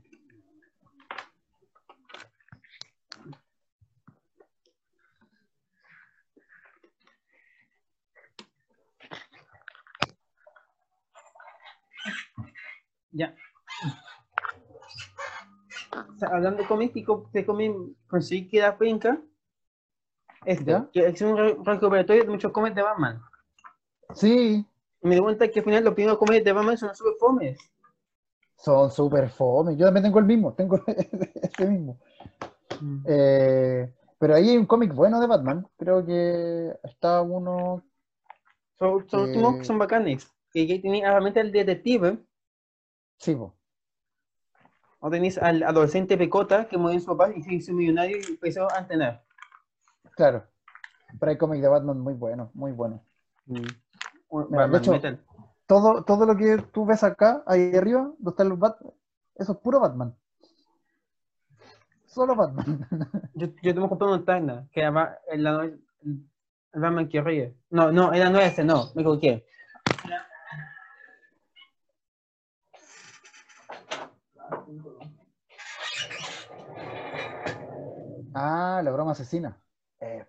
Ya. O sea, hablando de cómics, y co- de cómics, conseguí que da penca. Este, ¿Ya? que es un re- recuperatorio de muchos cómics de Batman. Sí, Y me di cuenta que al final los primeros cómics de Batman son súper fomes. son súper fome. Yo también tengo el mismo, tengo este mismo. Eh, pero ahí hay un cómic bueno de Batman. Creo que está uno. Son, son últimos que son bacanes. Que que tenéis realmente al detective, Sí, po. o tenéis al adolescente Pecota que murió su papá y se hizo millonario y empezó a entrenar. claro. Pero hay cómic de Batman muy bueno, muy bueno. Un Mira, de hecho- Metal. Todo, todo lo que tú ves acá, ahí arriba, donde están los Batman, eso es puro Batman. Solo Batman. Yo, yo tengo que comprar una tagna, que era el, el, el Batman que ríe. No, no, era no ese, no, me equivoqué. Ah, la broma asesina. Eh,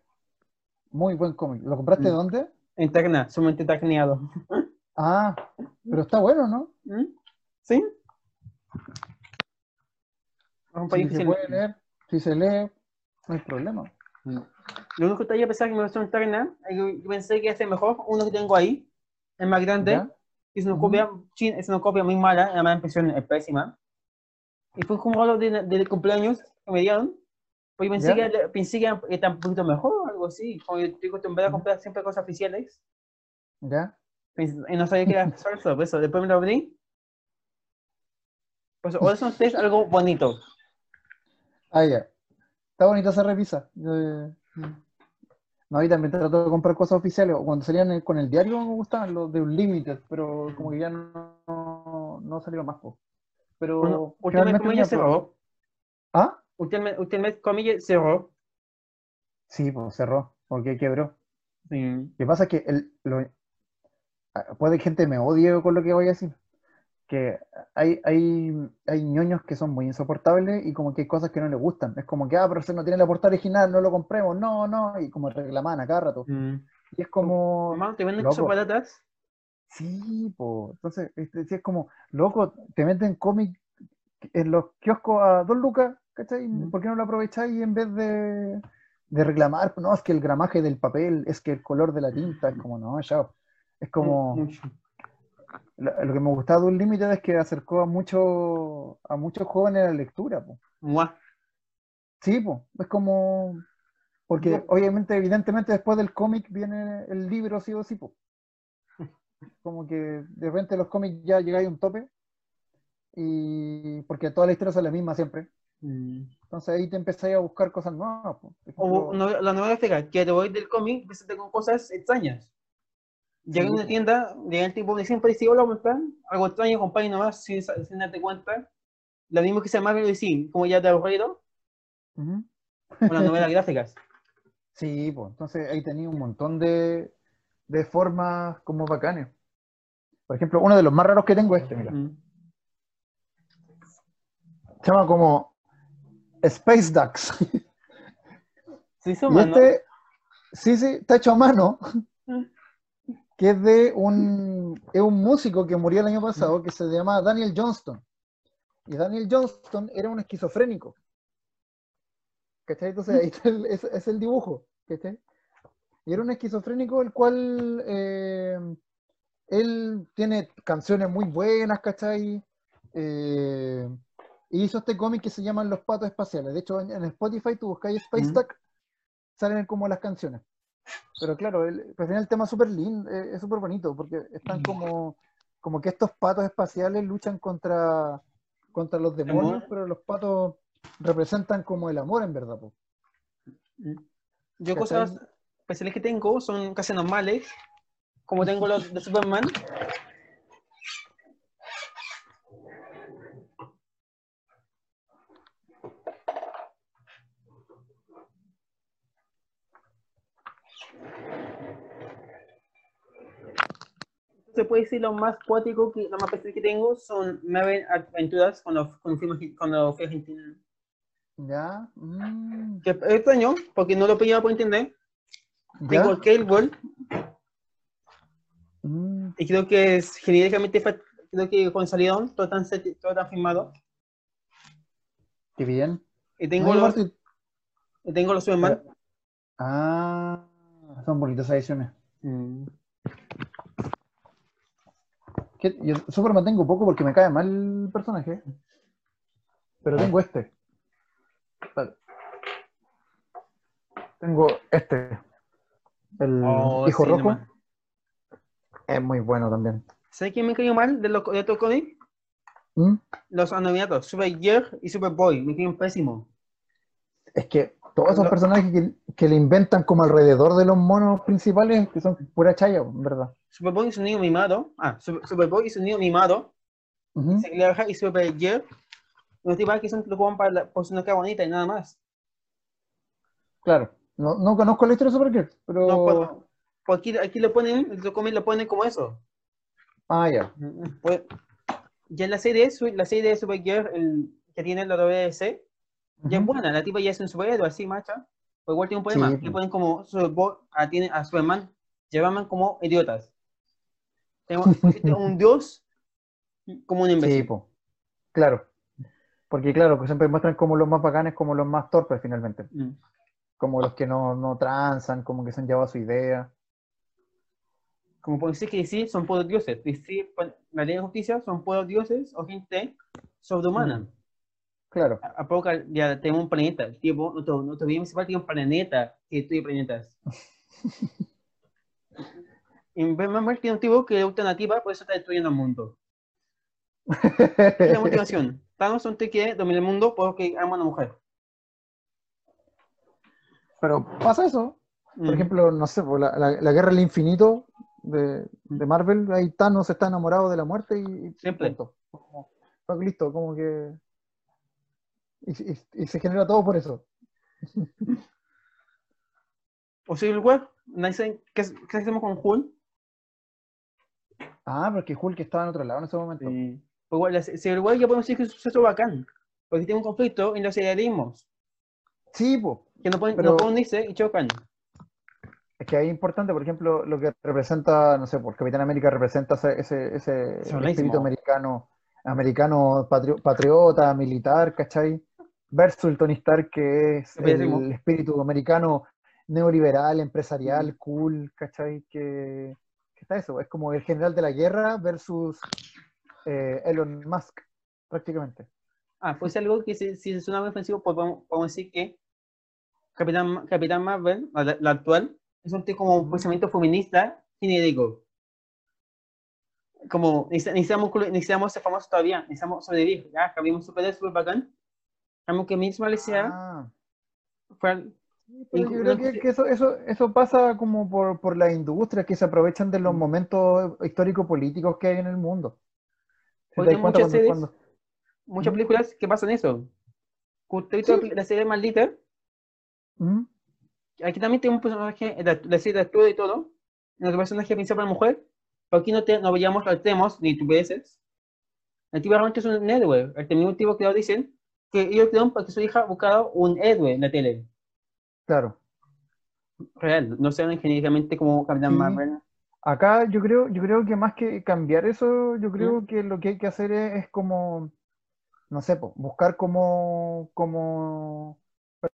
muy buen cómic. ¿Lo compraste de Mm. dónde? En tagna, sumamente tagneado. Ah, pero está bueno, ¿no? ¿Mm? ¿Sí? Un Si se puede leer, si se lee, no hay problema. Lo único que todavía pensar que me gustó en yo pensé que ser mejor, uno que tengo ahí, es más grande, ¿Ya? es una copia, es una copia muy mala, la mala impresión es pésima. Y fue como algo de, de cumpleaños que me dieron, pues yo pensé que, pensé que era, un poquito mejor o algo así, como yo estoy acostumbrado a comprar siempre cosas oficiales, ¿Ya? pens- y no sabía que era falso, por eso después me lo abrí. Pues ahora son ustedes algo bonito. Ah, ya. Está bonita esa revisa. Eh, No, y también trato de comprar cosas oficiales. Cuando salían con el diario me gustaban los de Unlimited, pero como que ya no, no salieron más. po. pero Bueno, Ultimate generalmente Comedy me-. ¿Ah? Ultimate, Ultimate Comedy cerró. Sí, pues cerró, porque quebró. Sí. Lo que pasa es que el, lo- ah, puede que gente me odie con lo que voy a decir. Que hay, hay, hay ñoños que son muy insoportables y como que hay cosas que no les gustan. Es como que, ah, pero ese no tiene la portada original, no lo compremos, no, no, y como reclaman a cada rato. Mm. Y es como, Mamá, ¿te venden cosas baratas? sí, po. Entonces, este, sí es como, loco, te meten cómic en los kioscos a dos lucas, ¿cachai? Mm. ¿Por qué no lo aprovecháis en vez de, de reclamar? No, es que el gramaje del papel, es que el color de la tinta, es como, no, ya. Es como, Mucho. lo, lo que me gustaba de un límite es que acercó a muchos a muchos jóvenes a la lectura, po. Mua. Sí, po. Es como, porque obviamente, evidentemente después del cómic viene el libro, sí o sí, po. Como que de repente los cómics ya llegáis a un tope y porque todas las historias son las mismas siempre. Mm. Entonces ahí te empezáis a buscar cosas nuevas. O no- la novela gráfica, que te voy del cómic, presente con cosas extrañas. Llega a una tienda, llega el tipo de siempre dice, hola, ¿cómo están? Algo extraño, compadre, nomás, sin, darte cuenta. Lo mismo que se llama y sí, como ya te ha aburrido, ujú. con las novelas gráficas. Sí, pues entonces ahí tenía un montón de, de formas como bacanes. Por ejemplo, uno de los más raros que tengo es este, mira. Se llama como Space Ducks. Hizo Y mano. este, sí, sí, está hecho a mano, Mm. que es de un, es un músico que murió el año pasado, que se llama Daniel Johnston. Y Daniel Johnston era un esquizofrénico. ¿Cachai? Entonces ahí está el- es, es el dibujo. ¿Cachai? Y era un esquizofrénico el cual eh, él tiene canciones muy buenas, ¿cachai? Eh, y hizo este cómic que se llama Los Patos Espaciales. De hecho, en, en Spotify tú buscáis Space Mm. Salen como las canciones. Pero claro, el, al final el tema es súper lindo, eh, es súper bonito, porque están Mm. como, como que estos patos espaciales luchan contra, contra los demonios, pero los patos representan como el amor en verdad. po. Yo cosas especiales que tengo son casi normales, como tengo los de Superman. Se puede decir lo más poético, que, lo más especial que tengo son nueve aventuras cuando, cuando, fui, cuando fui a Argentina. ¿Ya? Mm, Que es extraño, porque no lo pillaba por entender. ¿ya? Tengo World, Mm, Y creo que es genéricamente, creo que con salieron, todo tan, set- todo tan filmado. qué bien. Y tengo, No, los, y tengo los Superman. Ah, son bonitas ediciones. Mm. Que Yo Superman tengo poco porque me cae mal el personaje. Pero tengo este. Tengo este. El Oh, hijo sí, rojo. nomás. Es muy bueno también. ¿Sabes quién me cayó mal de, los de estos cómics? ¿Mm? Los anoviatos, Supergirl y Superboy. Me cayeron pésimo. Es que todos esos personajes que, que le inventan como alrededor de los monos principales, que son pura chaya, en verdad. Superboy y su niño mimado. Ah, Super- Superboy y su niño mimado. Ujú. Se le baja y Supergirl. Los tipos que son lo para la, por su noca bonita y nada más. Claro. No, no conozco la historia de Supergirl, pero. No, pero, por aquí, aquí lo ponen, los cómics lo ponen como eso. Ah, ya. Pues, ya en la serie, la serie de Supergirl el, que tiene la WC, ya es buena, la tipa ya es un superhéroe así, macha. Pero igual tiene un problema, Sí, le pues. ponen como Superboy, a, tiene, a Superman, llevaban como idiotas. Un dios como un Sí, imbécil. po. Claro. Porque claro, que siempre muestran como los más bacanes, como los más torpes finalmente. Mm. Como los que no, no transan, como que se han llevado su idea. Como pueden decir que DC son puros dioses. DC, pon- la ley de justicia son puros dioses o gente sobrehumana. Mm. Claro. A, a poco ya tenemos un planeta. El tipo, nuestro, nuestro bien principal tiene un planeta que destruye planetas. y Batman tiene un tipo que una tipa, por eso está destruyendo el mundo. ¿Qué es la motivación? Thanos que quiere dominar el mundo porque ama a una mujer. Pero pasa eso. Por Mm. ejemplo, no sé, la, la- la guerra del infinito de, de Marvel, ahí Thanos está enamorado de la muerte y, y Siempre. Como listo, como que... Y, y- y se genera todo por eso. O Civil War, qué, qué hacemos con Hulk. Ah, porque Hulk estaba en otro lado en ese momento. Sí. Pues igual, Civil War ya podemos decir que es un suceso bacán. Porque tiene un conflicto en los idealismos. Sí, pues. Que no pueden, Pero- no pueden unirse y chocan. Es que ahí es importante, por ejemplo, lo que representa, no sé, por Capitán América representa ese, ese, espíritu americano, americano patrio- patriota, militar, ¿cachai? Versus el Tony Stark, que es el espíritu americano neoliberal, empresarial, cool, ¿cachai? Que está eso, es como el general de la guerra versus eh, Elon Musk, prácticamente. Ah, pues algo que si, si suena muy ofensivo, pues podemos, podemos decir que Capitán, Capitán Marvel, la, la actual, es un tipo como un pensamiento feminista genérico. Como necesitamos, necesitamos, ser famosos todavía, necesitamos sobrevivir. Ya, cambiamos super super bacán. Cambiamos que misma le sea, Ah, fuera- Pero yo creo que, que eso, eso, eso pasa como por, por las industrias que se aprovechan de los Mm. momentos histórico-políticos que hay en el mundo. Te das cuenta muchas cuando- series. cuando- muchas películas que pasan eso. Justo Sí. la serie Maldita, ¿Mm? aquí también tenemos un personaje, la, la serie de actúa y todo, nuestro personaje principal mujer, pero aquí no, te, no veíamos altemos ni tubeces. El tipo realmente es un héroe. El mismo tipo que lo dicen que ellos crearon para que su hija buscara un héroe en la tele. Claro. Real, no sean genéricamente como Capitán Sí. Marvel. Acá yo creo, yo creo que más que cambiar eso, yo creo que lo que hay que hacer es, es como, no sé, po, buscar como, como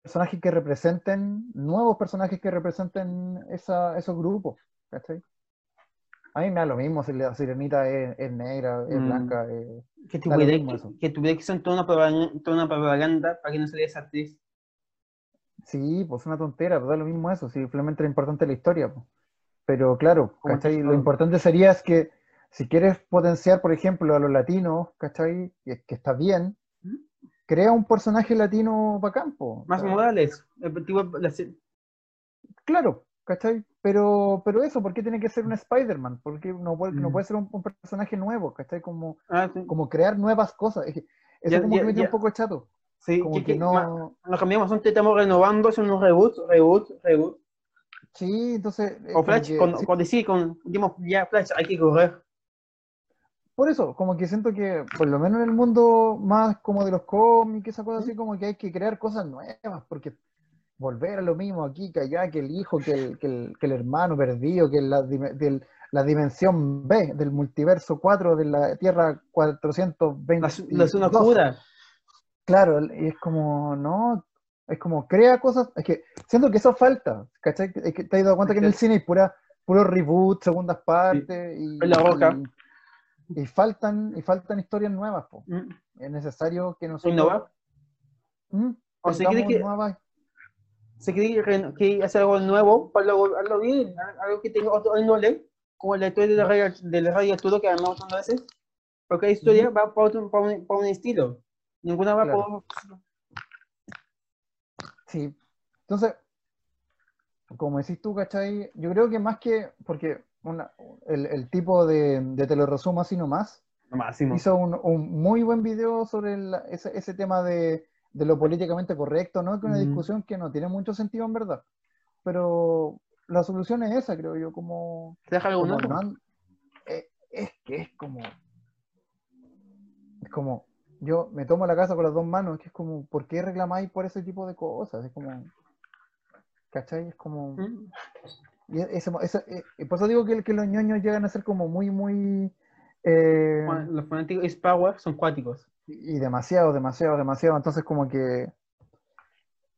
personajes que representen, nuevos personajes que representen esa, esos grupos, ¿cachai? A mí me da lo mismo si la sirenita es, es negra, es Mm. blanca, es- Que tuviera que, que, que son toda una, propaganda, toda una propaganda para que no saliera esa actriz. Sí, pues una tontera, pues da lo mismo eso, simplemente lo importante es la historia, pues. Pero claro, ¿cachai? Lo importante sería es que si quieres potenciar, por ejemplo, a los latinos, ¿cachai? Que, que está bien, ¿Mm? crea un personaje latino bacán, po. Más sea, modales. Se- Claro, ¿cachai? Pero, pero eso, ¿por qué tiene que ser un Spider-Man? ¿Por qué no puede, no Mm. puede ser un, un personaje nuevo, ¿cachai? Como, ah, sí. como crear nuevas cosas. Eso Ya- como ya- que me tiene ya. un poco chato. Sí, Como que- no... Lo cambiamos, nosotros estamos renovando, haciendo unos reboots, reboots, reboots. Sí, entonces... eh, O Flash, que- con, sí, con con, digamos, ya Flash, hay que correr. Por eso, como que siento que, por lo menos en el mundo más como de los cómics, esa cosa así, como que hay que crear cosas nuevas, porque volver a lo mismo aquí, que allá, que el hijo, que el, que el, que el hermano perdido, que la, del- la dimensión B del multiverso 4 de la Tierra 420. La, la zona oscura. Claro, y es como, no, es como crea cosas, es que siento que eso falta, ¿cachai? Es que te has dado cuenta que en el cine hay pura, puro reboot, segundas partes, y, La Roca. y, y faltan, y faltan historias nuevas, po. Mm. Es necesario que nosotros Innovar. ¿Mm? O se cree que- nuevas- Se quiere re- que hacer algo nuevo para luego hazlo bien, algo que tenga otro índole, como la historia de la radio, de la radio Arturo que hablamos otras veces. Porque la historia va para, otro, para, un, para un estilo. Ninguna va Claro. Sí. Entonces, como decís tú, ¿cachai? Yo creo que más que, porque una- el, el tipo de, de te lo resumo así nomás, máximo. hizo un, un muy buen video sobre el- ese, ese tema de, de lo políticamente correcto, ¿no? Que una discusión que no tiene mucho sentido en verdad. Pero la solución es esa, creo yo, como, ¿Te deja como no eh, es que es como, es como, yo me tomo la casa con las dos manos, que es como, ¿por qué reclamáis por ese tipo de cosas? Es como, ¿cachai? Es como, Mm. y ese- ese- eh, por eso digo que, que los ñoños llegan a ser como muy, muy, eh, Bueno, Los fanáticos is Power son cuáticos. y demasiado, demasiado, demasiado, entonces como que,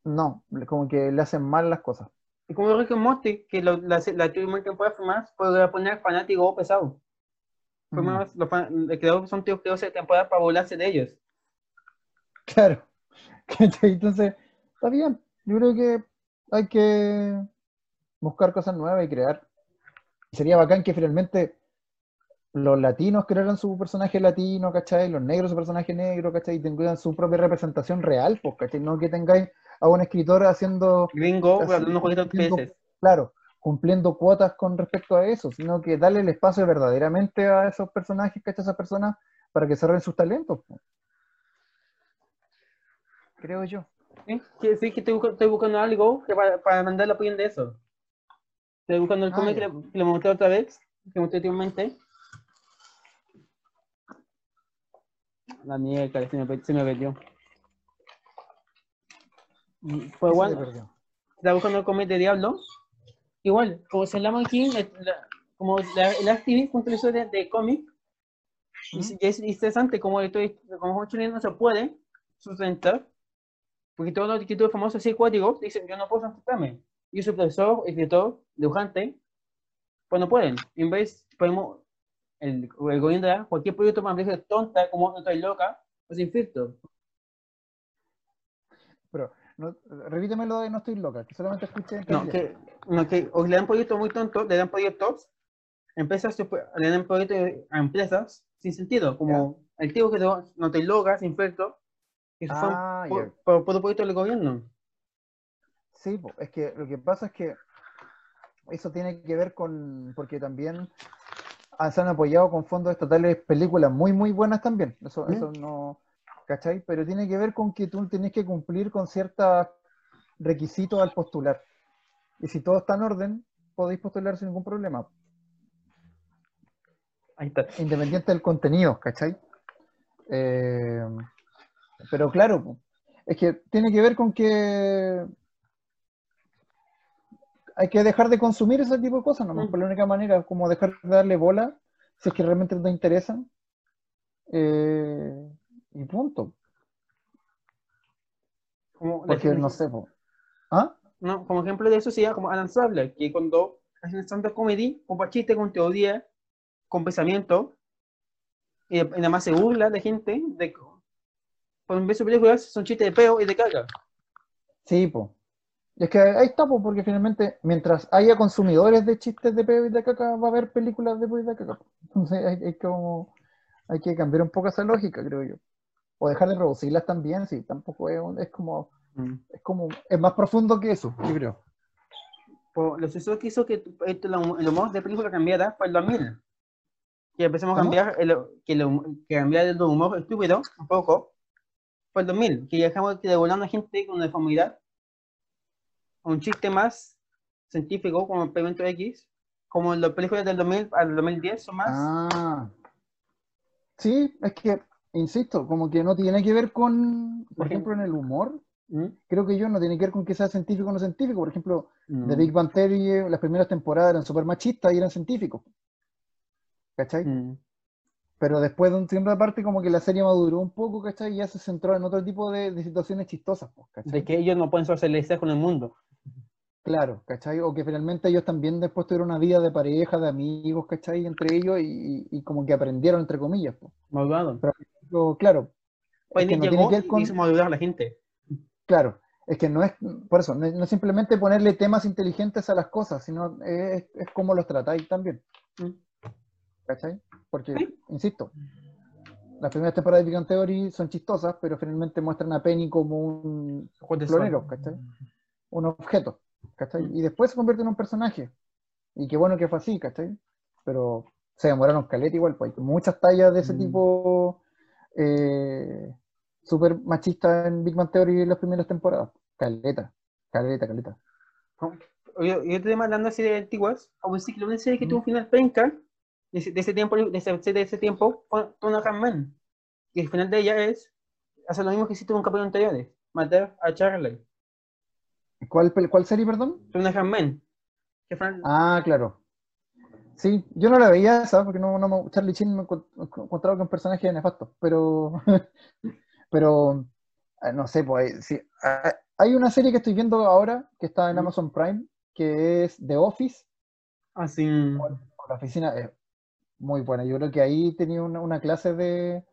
no, como que le hacen mal las cosas. Y como Rick Morty, que lo- la, la última temporada más, podría poner fanático o pesado. Fue Ujú. más, los fan- el creador son tíos que de temporada para burlarse de ellos. Claro. Entonces, está bien. Yo creo que hay que buscar cosas nuevas y crear. Sería bacán que finalmente los latinos crearan su personaje latino, ¿cachai? Los negros su personaje negro, ¿cachai? Y tengan su propia representación real, pues, ¿cachai? No que tengáis a un escritor haciendo, Gringo, Así, hablando veces. claro, cumpliendo cuotas con respecto a eso, sino que darle el espacio verdaderamente a esos personajes, ¿cachai? A esas personas para que desarrollen sus talentos. Creo yo. Sí, que, sí, que estoy, busca- estoy buscando algo que para, para mandar la opinión de eso. Estoy buscando el Ah, cómic que, le- que le mostré otra vez, que mostré últimamente. La mierda, se me, se me perdió. Mm, Pues ¿Qué se igual, te perdió? estaba buscando el cómic de Diablo. Igual, como se llama aquí, la- la- como la, el activist punto de, cómic, ¿Mm? es- y es interesante como estoy, como no se puede sustentar, porque todos los escritores famosos así acuáticos dicen, yo no puedo sustentarme. Yo soy profesor, escritor, dibujante, pues no pueden. En vez, podemos, el, el gobierno da cualquier proyecto es tonta, como no estoy loca, o sin filtro. Pero, no, repítemelo de no estoy loca, que solamente escuché. No, que, no, que o le dan proyectos muy tontos, le dan proyectos, empresas le dan proyectos a empresas sin sentido, como el tío que no, no te logra, sin que Ah, fue ya. por, por, proyecto del gobierno. Sí, es que lo que pasa es que eso tiene que ver con, porque también se han apoyado con fondos estatales películas muy, muy buenas también. Eso, ¿Mm? eso no, ¿cachai? Pero tiene que ver con que tú tienes que cumplir con ciertos requisitos al postular. Y si todo está en orden, podéis postular sin ningún problema, Ahí está. independiente del contenido, ¿cachai? Eh, pero claro, es que tiene que ver con que hay que dejar de consumir ese tipo de cosas, nomás Mm. por la única manera, como dejar de darle bola, si es que realmente no te interesan, eh, y punto. Como, Porque no sé, po. ¿Ah? No, como ejemplo de eso sería como Adam Sandler, que cuando hacen stand-up comedy, con chiste, con teoría, con pensamiento, y, nada más se burla de gente, de, por en vez de películas son chistes de peo y de caga. Sí, po. Es que ahí está, po, porque finalmente, mientras haya consumidores de chistes de peo y de caca, va a haber películas de peo y de caca. Entonces hay, hay como- hay que cambiar un poco esa lógica, creo yo. O dejar de producirlas también, sí, tampoco es, un- es como, es como, es más profundo que eso, yo creo. Por lo suceso que hizo que esto, el hum- el humor de película cambiara fue el 2000. Que empezamos a cambiar, el, que, el hum- que cambiar el humor estúpido un poco, fue el 2000. Que dejamos de volar a la gente con deformidad, un chiste más científico como Experimento X, como las películas del 2000 al 2010 son más. Ah. Sí, es que, insisto, como que no tiene que ver con, por ejemplo, en el humor, ¿Mm? creo que yo no tiene que ver con que sea científico o no científico. Por ejemplo, Mm. The Big Bang Theory, las primeras temporadas eran súper machistas y eran científicos. ¿Cachai? Mm. Pero después de un tiempo aparte, como que la serie maduró un poco, ¿cachai? Y ya se centró en otro tipo de, de situaciones chistosas, pues, ¿cachai? De que ellos no pueden socializar con el mundo. Claro, ¿cachai? O que finalmente ellos también después tuvieron una vida de pareja, de amigos, ¿cachai? Entre ellos y, y como que aprendieron, entre comillas, pues. Malvado. Pero, claro, Pues es que no tiene que ver con... madurar a la gente. Claro, es que no es, por eso, no, es- no es simplemente ponerle temas inteligentes a las cosas, sino es, es cómo los tratáis también. Mm. ¿Cachai? Porque, Sí. insisto, las primeras temporadas de Big Theory son chistosas, pero finalmente muestran a Penny como un florero. ¿cachai? Un objeto, ¿cachai? Y después se convierte en un personaje. Y qué bueno que fue así, ¿cachai? Pero se demoraron caleta igual, pues hay muchas tallas de ese Mm. tipo eh, súper machistas en Big Bang Theory en las primeras temporadas. Caleta, caleta, caleta. Yo, yo estoy hablando así de antiguas, como decir que una serie que Mm. tuvo un final penca, de ese, de ese tiempo, de ese, de ese tiempo, Tuna Man. Y el final de ella es hacer lo mismo que hiciste un capítulo anterior, matar a Charlie. ¿Cuál, cuál serie, perdón? Man. Que fue Ah, claro. Sí, yo no la veía esa, porque no, no me- Charlie Chin me encont- encontraba que un personaje nefasto, pero, pero, ah, no sé, pues, hay- sí, ah, hay una serie que estoy viendo ahora, que está en. Amazon Prime, que es The Office, así. con la oficina, es muy buena. Yo creo que ahí tenía una, una clase de,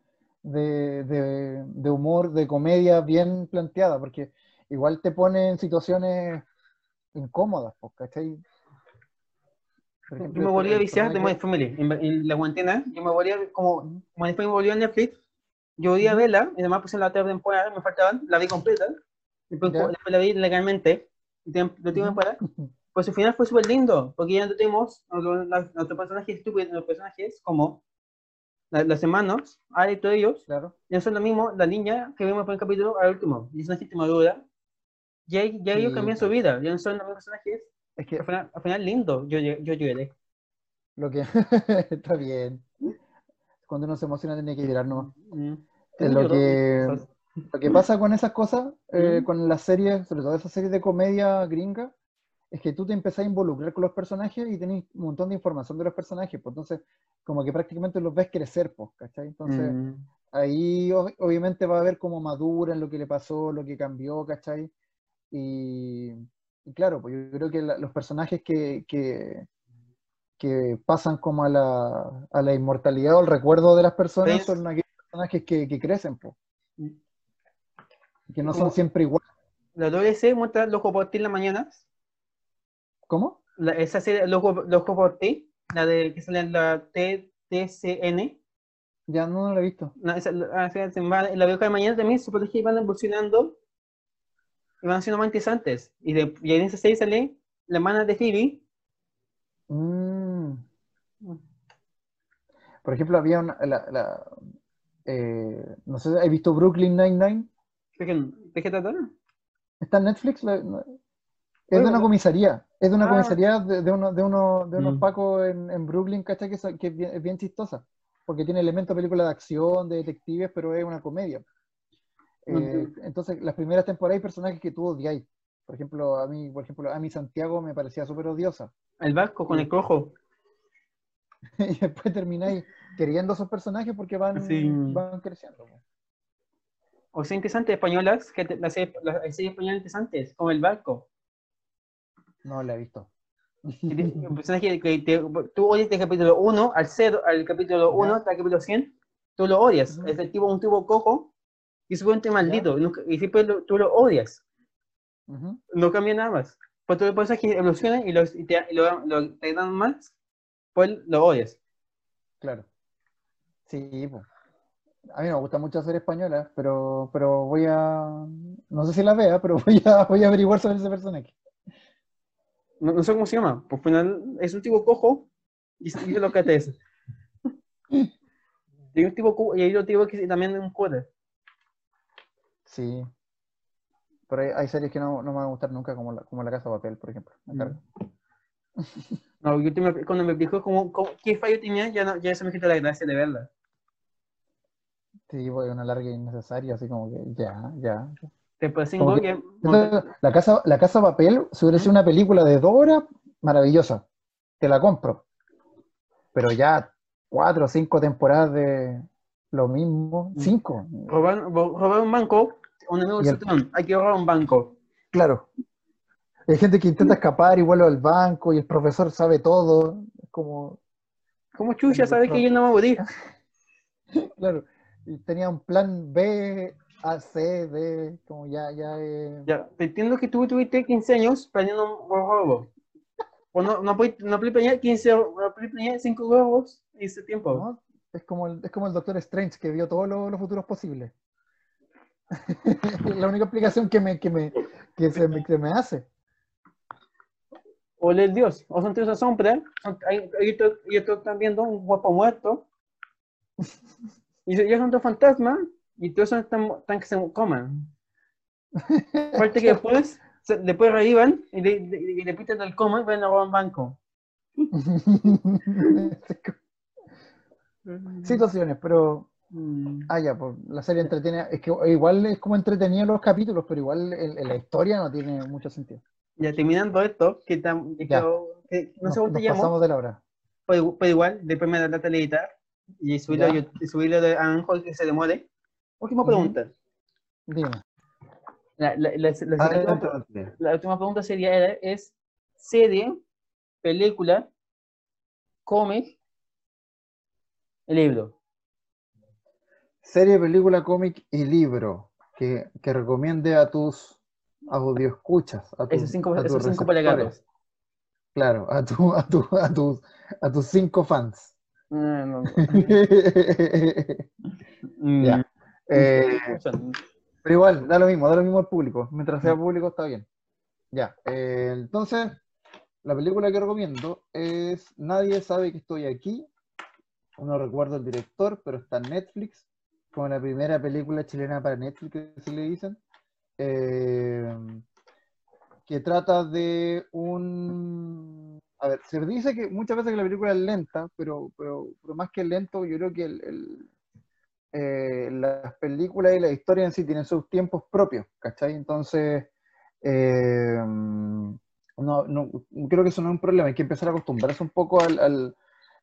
de, de- de humor, de comedia bien planteada, porque igual te pone en situaciones incómodas, pues, ¿cachai? Por Yo me volví a viciar de Modern Family. En, en la cuarentena, yo me volví a, como, después me volvió a Netflix, yo volví a verla, y además puse la tercera temporada, me faltaban, la vi completa, después, después la vi legalmente, y la última Ujú. temporada, pues su final fue súper lindo, porque ya no tenemos nuestros personajes estúpidos, nuestros personajes como la- los hermanos, Ari y todos ellos, Claro. ya son lo mismo la niña que vimos en el capítulo al último. Y es una gente madura. Ya, ya ellos Sí, cambian su vida, ya no son los mismos personajes. Es que Al final, al final lindo, yo, yo, yo lloré. lo que está bien. Cuando uno se emociona tiene que llorar nomás. Mm. Tú lo que-. Lo que pasa con esas cosas, eh, Ujú. con las series, sobre todo esas series de comedia gringa, es que tú te empezás a involucrar con los personajes y tenés un montón de información de los personajes, pues entonces como que prácticamente los ves crecer, pues, ¿cachai? Entonces Mm. ahí ob- obviamente va a ver cómo maduran lo que le pasó, lo que cambió, ¿cachai? Y, y claro, pues yo creo que la- los personajes que, que, que pasan como a la, a la inmortalidad o al recuerdo de las personas ¿Ves? son aquellos personajes que, que crecen, pues, Mm. que no son siempre iguales. La WC muestra Loco por ti en la mañana. ¿Cómo? La, esa serie Loco, Loco por ti, la de que sale en la TTCN. Ya no, no lo he visto. No, esa, la, ah, esa se va- la veo cada mañana también, sus personajes van evolucionando y van siendo más interesantes. Y, de, y en esa serie sale la hermana de Phoebe. Mm. Por ejemplo, había una, la, la, eh, no sé, ¿has visto Brooklyn Nine-Nine? ¿De qué, de qué trata? ¿Está en Netflix? La- Es de una comisaría, es de una Ah. comisaría de, de, uno- de, uno- de unos Mm. pacos en, en Brooklyn, ¿cachai? Que, es- que es, bien, es bien chistosa, porque tiene elementos de película de acción, de detectives, pero es una comedia. Eh, entonces, las primeras temporadas hay personajes que tú odiáis. Por ejemplo, a mí, por ejemplo, a mí Santiago me parecía súper odiosa. El barco con el cojo. y después termináis queriendo esos personajes porque van, Sí. van creciendo. O sea, interesantes españolas, que te- las series las series españolas interesantes, como el barco. No la he visto. Un personaje que te- tú odias del capítulo 1 al 0, al capítulo 1 Ya. hasta el capítulo 100, tú lo odias. Ujú. Es el tipo, un tipo cojo y es un maldito. Y, nunca- y siempre lo- tú lo odias. No cambia nada más. Pues tú el personaje evoluciona y, los, y te, lo, lo- te dan más, pues lo odias. Claro. Sí, po. A mí me gusta mucho hacer española, pero, pero voy a. No sé si la vea, pero voy a, voy a averiguar sobre ese personaje. No, no sé cómo se llama. Por final es un tipo cojo y es lo que te es. Y un tipo y hay otro tipo que también es un cura. Sí. Pero hay, hay series que no, no me van a gustar nunca, como la, como la Casa de Papel, por ejemplo. Mm. No, yo te- cuando me explicó cómo, cómo- qué fallo tenía, ya, no, ya se me quitó la gracia de verla. Sí, pues una larga innecesaria, así como que ya, ya. Después Como que- Entonces, la casa, la casa de papel, si hubiera sido una película de dos horas, maravillosa. Te la compro. Pero ya cuatro o cinco temporadas de lo mismo. Cinco. robar, ro- robar un banco, un el- hay que robar un banco. Claro. Hay gente que intenta escapar y vuelve al banco y el profesor sabe todo. Es como, ¿Cómo chucha sabe que yo no me voy a morir? claro. Y tenía un plan B, A, C, D, como ya, ya. eh, Ya, te entiendo que tú tuviste 15 años planeando un robo. O no, no puedes no planear 15, no puedes planear 5 robos en ese tiempo. ¿no? Es como el, es como el Doctor Strange que vio todos los, los futuros posibles. La única explicación que me, que me, que se me, que me hace. O el Dios, o son tres sombras, y otros están viendo un guapo muerto. Y ya son dos fantasmas, y todos tan, tan que se coman. Aparte que después, después revivan y le, le, y le pitan el coma y van a robar un banco. Situaciones, pero. Mm. Ah, ya, pues la serie entretiene. Es que igual es como entretenido los capítulos, pero igual el- el- la historia no tiene mucho sentido. Ya terminando esto, que, tan, que, Ya. quedó- que no Nos, sé cómo te pasamos de la hora. pero, pero igual, después me da la tele editar y subirlo, a Ya. YouTube- y subirlo de Ángel que se demore. Última pregunta. Dime. La, la, la, la- la- Adelante, la- Martín. la última pregunta sería, es serie, película, cómic, libro. Serie, película, cómic y libro que, que recomiende a tus audioscuchas. A tus, Esos cinco, a tus esos cinco receptores. Claro, a, tu, a, tu, a, tus, a tus cinco fans. No, no, no. Ya. Mm. Eh, pero igual, da lo mismo, da lo mismo al público. Mientras sea público está bien. Ya. eh, entonces, la película que recomiendo es Nadie sabe que estoy aquí. no recuerdo el director, pero está en Netflix, como la primera película chilena para Netflix, que se le dicen, eh, que trata de un... A ver, se dice que muchas veces que la película es lenta, pero, pero, pero más que lento, yo creo que el, el, eh, las películas y la historia en sí tienen sus tiempos propios, ¿cachai? Entonces, eh, no, no, creo que eso no es un problema, hay que empezar a acostumbrarse un poco al, al,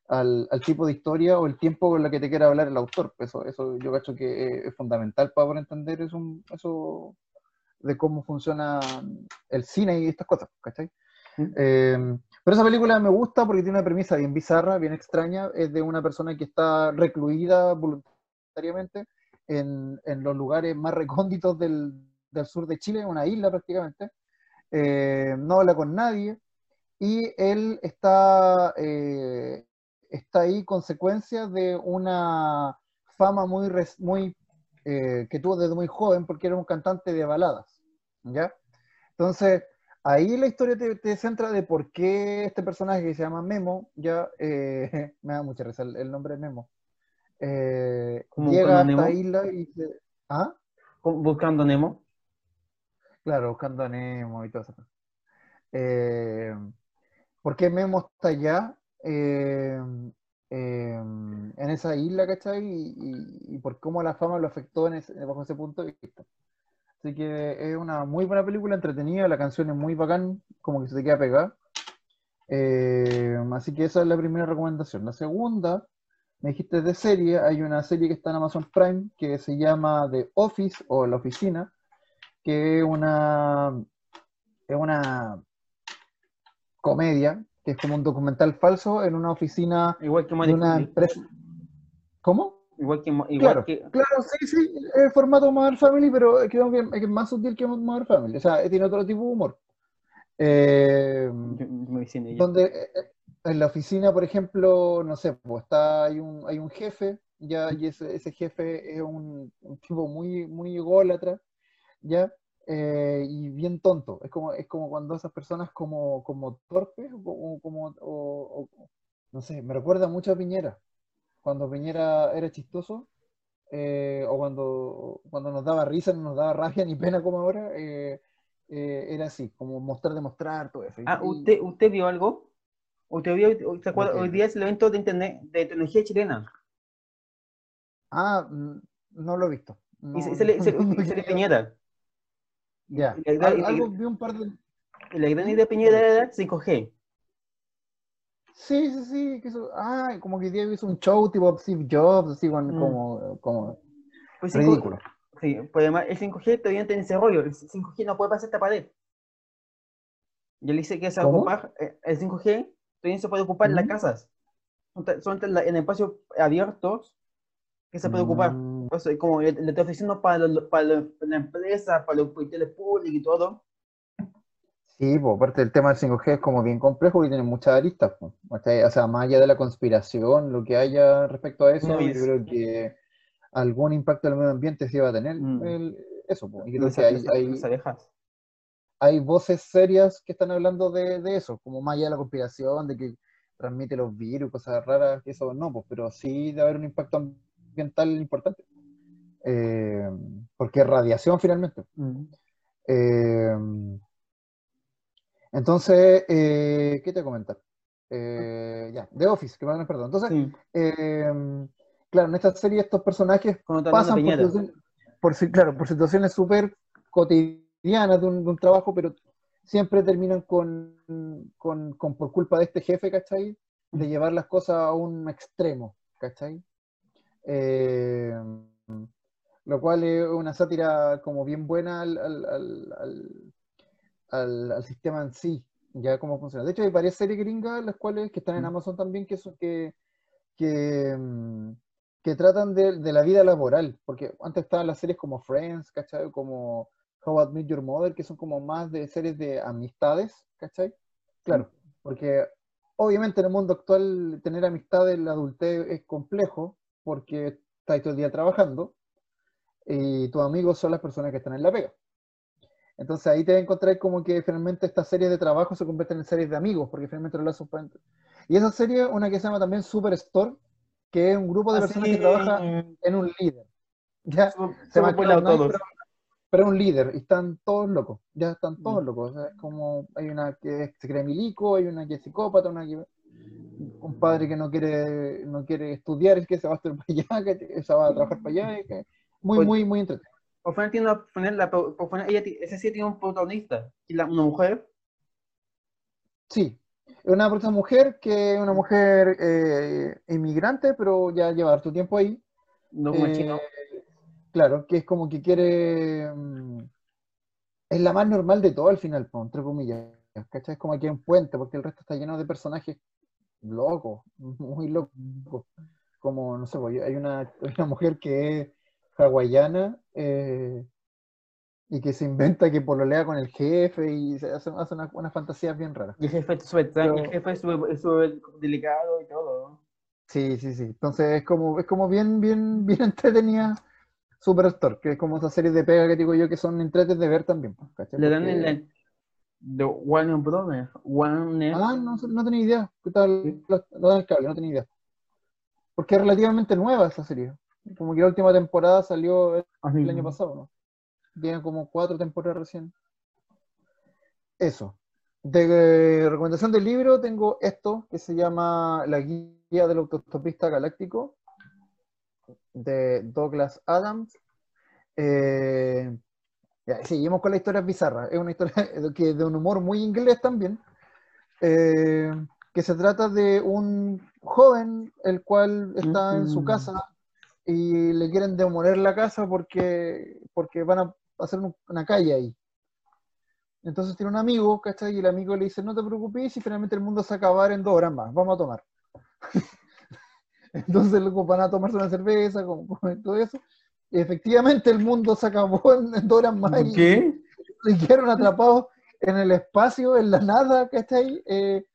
al, al tipo de historia o el tiempo con el que te quiera hablar el autor. Eso, eso yo cacho que es fundamental para poder entender eso, eso de cómo funciona el cine y estas cosas, ¿cachai? Eh, pero esa película me gusta porque tiene una premisa bien bizarra, bien extraña, es de una persona que está recluida voluntariamente en, en los lugares más recónditos del, del, sur de Chile, una isla prácticamente, eh, no habla con nadie y él está, eh, está ahí consecuencia de una fama muy, muy eh, que tuvo desde muy joven porque era un cantante de baladas, ¿ya? Entonces, ahí la historia te, te centra de por qué este personaje que se llama Memo, ya, eh, me da mucha risa el, el nombre de Memo, eh, llega a esta isla y se... ¿Ah? Buscando Nemo. Claro, buscando a Nemo y todo eso. Eh, ¿Por qué Memo está allá? Eh, eh, en esa isla, ¿cachai? Y, y, y, por cómo la fama lo afectó en ese, bajo ese punto de vista. Así que es una muy buena película, entretenida, la canción es muy bacán, como que se te queda pegada. Eh, así que esa es la primera recomendación. La segunda, me dijiste de serie, hay una serie que está en Amazon Prime que se llama The Office o La Oficina, que es una, es una comedia, que es como un documental falso en una oficina igual que de una empresa. ¿Cómo? Igual que, igual claro, que... claro, sí, sí, es el formato Modern Family, pero creo que es más sutil que Modern Family, o sea, tiene otro tipo de humor. Eh, donde en la oficina, por ejemplo, no sé, pues está, hay un, hay un jefe, ya, y ese, ese jefe es un, un, tipo muy, muy ególatra, ya, eh, y bien tonto. Es como, es como cuando esas personas como, como torpes, o como, o, o, no sé, me recuerda mucho a Piñera cuando Piñera era chistoso, eh, o cuando, cuando nos daba risa, no nos daba rabia ni pena como ahora, eh, era así, como mostrar, demostrar, todo eso. Ah, ¿usted, ¿usted vio algo? ¿Usted vio, ¿se acuerda? Hoy día es el evento de internet de tecnología chilena. Ah, no lo he visto. No, y se, se, le, se, se le Piñera. Ya, algo vi un par de... La gran idea de Piñera era 5G. Sí, sí, sí. Que eso, ah, como que día hizo un show tipo Steve Jobs, así con, mm. como, como pues ridículo. 5, sí, pues además el 5G todavía tiene ese rollo. El 5G no puede pasar esta pared. Yo le dice que se ocupar, el 5G todavía se puede ocupar mm. en las casas. Son en, en espacios abiertos que se puede Mm. ocupar. Pues, como le, le estoy ofreciendo para, lo, para, lo, para, la empresa, para los hospitales públicos y todo. Sí, pues aparte del tema del 5G es como bien complejo y tiene muchas aristas. Pues. O sea, más allá de la conspiración, lo que haya respecto a eso, no, yo creo que algún impacto en el medio ambiente sí va a tener mm. el, eso. Pues. Y creo que hay, hay, hay, voces serias que están hablando de, de, eso, como más allá de la conspiración, de que transmite los virus, cosas raras, que eso no, pues, pero sí debe haber un impacto ambiental importante. Eh, porque es radiación finalmente. Eh, entonces, eh, ¿qué te comentar? Ya, The Office, que me perdón. Entonces, sí. claro, en esta serie estos personajes pasan por situaciones, por, claro, por situaciones súper cotidianas de un, de un, trabajo, pero siempre terminan con, con, con, por culpa de este jefe, ¿cachai? De llevar las cosas a un extremo, ¿cachai? Eh, lo cual es una sátira como bien buena al, al, al, sistema en sí, ya cómo funciona. De hecho, hay varias series gringas, las cuales que están en Amazon también, que, son, que, que, que tratan de, de, la vida laboral, porque antes estaban las series como Friends, ¿cachai? Como How I Met Your Mother, que son como más de series de amistades, ¿cachai? Claro, porque obviamente en el mundo actual tener amistades en la adultez es complejo, porque estás todo el día trabajando, y tus amigos son las personas que están en la pega. Entonces ahí te vas a encontrar como que finalmente estas series de trabajo se convierten en series de amigos, porque finalmente los lazos pueden... Y esa serie, una que se llama también Superstore, que es un grupo de personas que trabaja en un líder. ¿ya? Somos- Se lado Cloud9, todos. pero, pero un líder y están todos locos, ya están todos Mm. locos. o sea, es como hay una que se cree milico, hay una que es psicópata, una que un padre que no quiere no quiere estudiar, es que se va a estudiar para allá, que se va a trabajar para allá, y que- muy, Pues- muy, muy entretenido. Por tiene una, por la, por final ella, ese sí tiene un protagonista. Y la, una mujer. Sí, una persona mujer que es una mujer eh, inmigrante, pero ya lleva harto tiempo ahí. No como Eh, chino. Claro, que es como que quiere. mm, es la más normal de todo al final, entre comillas. ¿Cachai? Es como aquí un puente, porque el resto está lleno de personajes locos, muy locos. Como, no sé, hay una, hay una mujer que es hawaiana eh, y que se inventa que pololea con el jefe y se hace, hace una- unas fantasías bien raras. Y el jefe es súper el delicado y todo. Sí, sí, sí. Entonces es como, es como bien, bien, bien entretenida Superstore, que es como esa serie de pega que digo yo que son entretenidas de ver también. pues. Le dan Porque- en la de Warner Brothers. Warner. Ah, no, no tenía idea. ¿Qué tal? Lo, lo dan el cable, no tenía idea. Porque es relativamente nueva esa serie. Como que la última temporada salió el año pasado, ¿no? Tiene como cuatro temporadas recién. Eso. De eh, recomendación del libro tengo esto que se llama La guía del autostopista galáctico de Douglas Adams. Eh, ya, seguimos con la historia bizarra. Es una historia que de un humor muy inglés también. eh, que se trata de un joven el cual está en su Mm. casa y le quieren demoler la casa porque, porque van a hacer un- una calle ahí. Entonces tiene un amigo, ¿cachai? Y el amigo le dice, no te preocupes, y finalmente el mundo se va a acabar en dos horas más, vamos a tomar. Entonces luego van a tomarse una cerveza, como, como todo eso. Y efectivamente el mundo se acabó en, en dos horas más. y- ¿Qué? y quedaron atrapados en el espacio, en la nada, ¿cachai? Eh,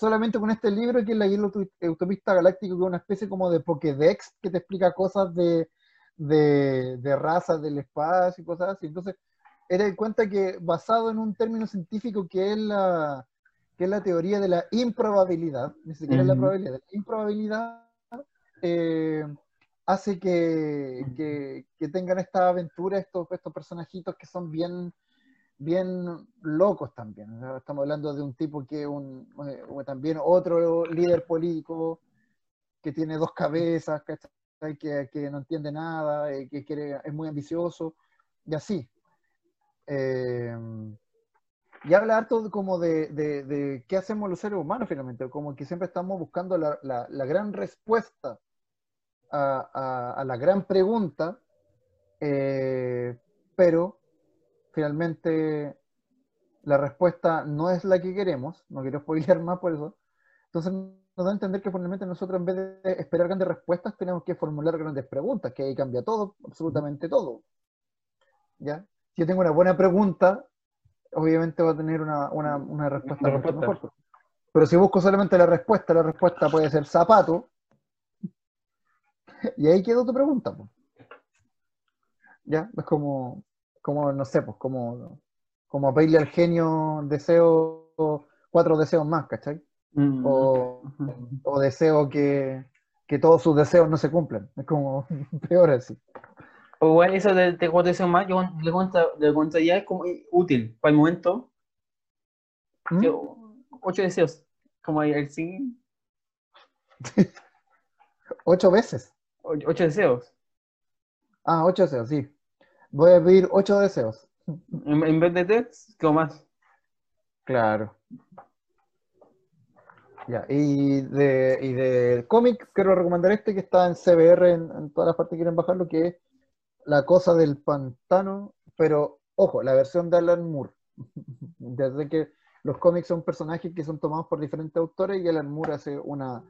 solamente con este libro que es la guía autopista galáctico, que es una especie como de Pokédex que te explica cosas de, de, de razas del espacio y cosas así. Entonces, era en cuenta que basado en un término científico que es la, que es la teoría de la improbabilidad, ni siquiera es la Ujú. probabilidad, la improbabilidad eh, hace que, que, que tengan esta aventura estos, estos personajitos que son bien, bien locos también. O Estamos hablando de un tipo que es un, eh, también otro líder político que tiene dos cabezas, que, que no entiende nada, eh, que quiere, es muy ambicioso, y así. Eh, y habla harto como de, de- de qué hacemos los seres humanos finalmente, como que siempre estamos buscando la, la- la gran respuesta a, a- a la gran pregunta, eh, pero finalmente la respuesta no es la que queremos, no quiero spoilear más por eso, entonces nos da a entender que finalmente nosotros en vez de esperar grandes respuestas tenemos que formular grandes preguntas, que ahí cambia todo, absolutamente todo. ¿Ya? Si yo tengo una buena pregunta, obviamente va a tener una, una- una respuesta Una mucho respuesta. mejor. Pero si busco solamente la respuesta, la respuesta puede ser zapato, y ahí quedó tu pregunta. ¿Ya? Es como, como, no sé, pues, como, como pedirle al genio deseo, cuatro deseos más, ¿cachai? Mm. O, o deseo que, que todos sus deseos no se cumplan. Es como peor así. O igual eso de, de cuatro deseos más, yo le contra, le contaría es como útil para el momento. ¿Mm? ocho deseos. Como el sí, Ocho veces. ocho deseos. Ah, ocho deseos, sí. Voy a pedir ocho deseos. En, en vez de tres, como más. Claro. Ya, y de, y de cómic quiero recomendar este que está en CBR en, en todas las partes que quieren bajarlo, que es La Cosa del Pantano, pero ojo, la versión de Alan Moore. Desde que los cómics son personajes que son tomados por diferentes autores y Alan Moore hace una,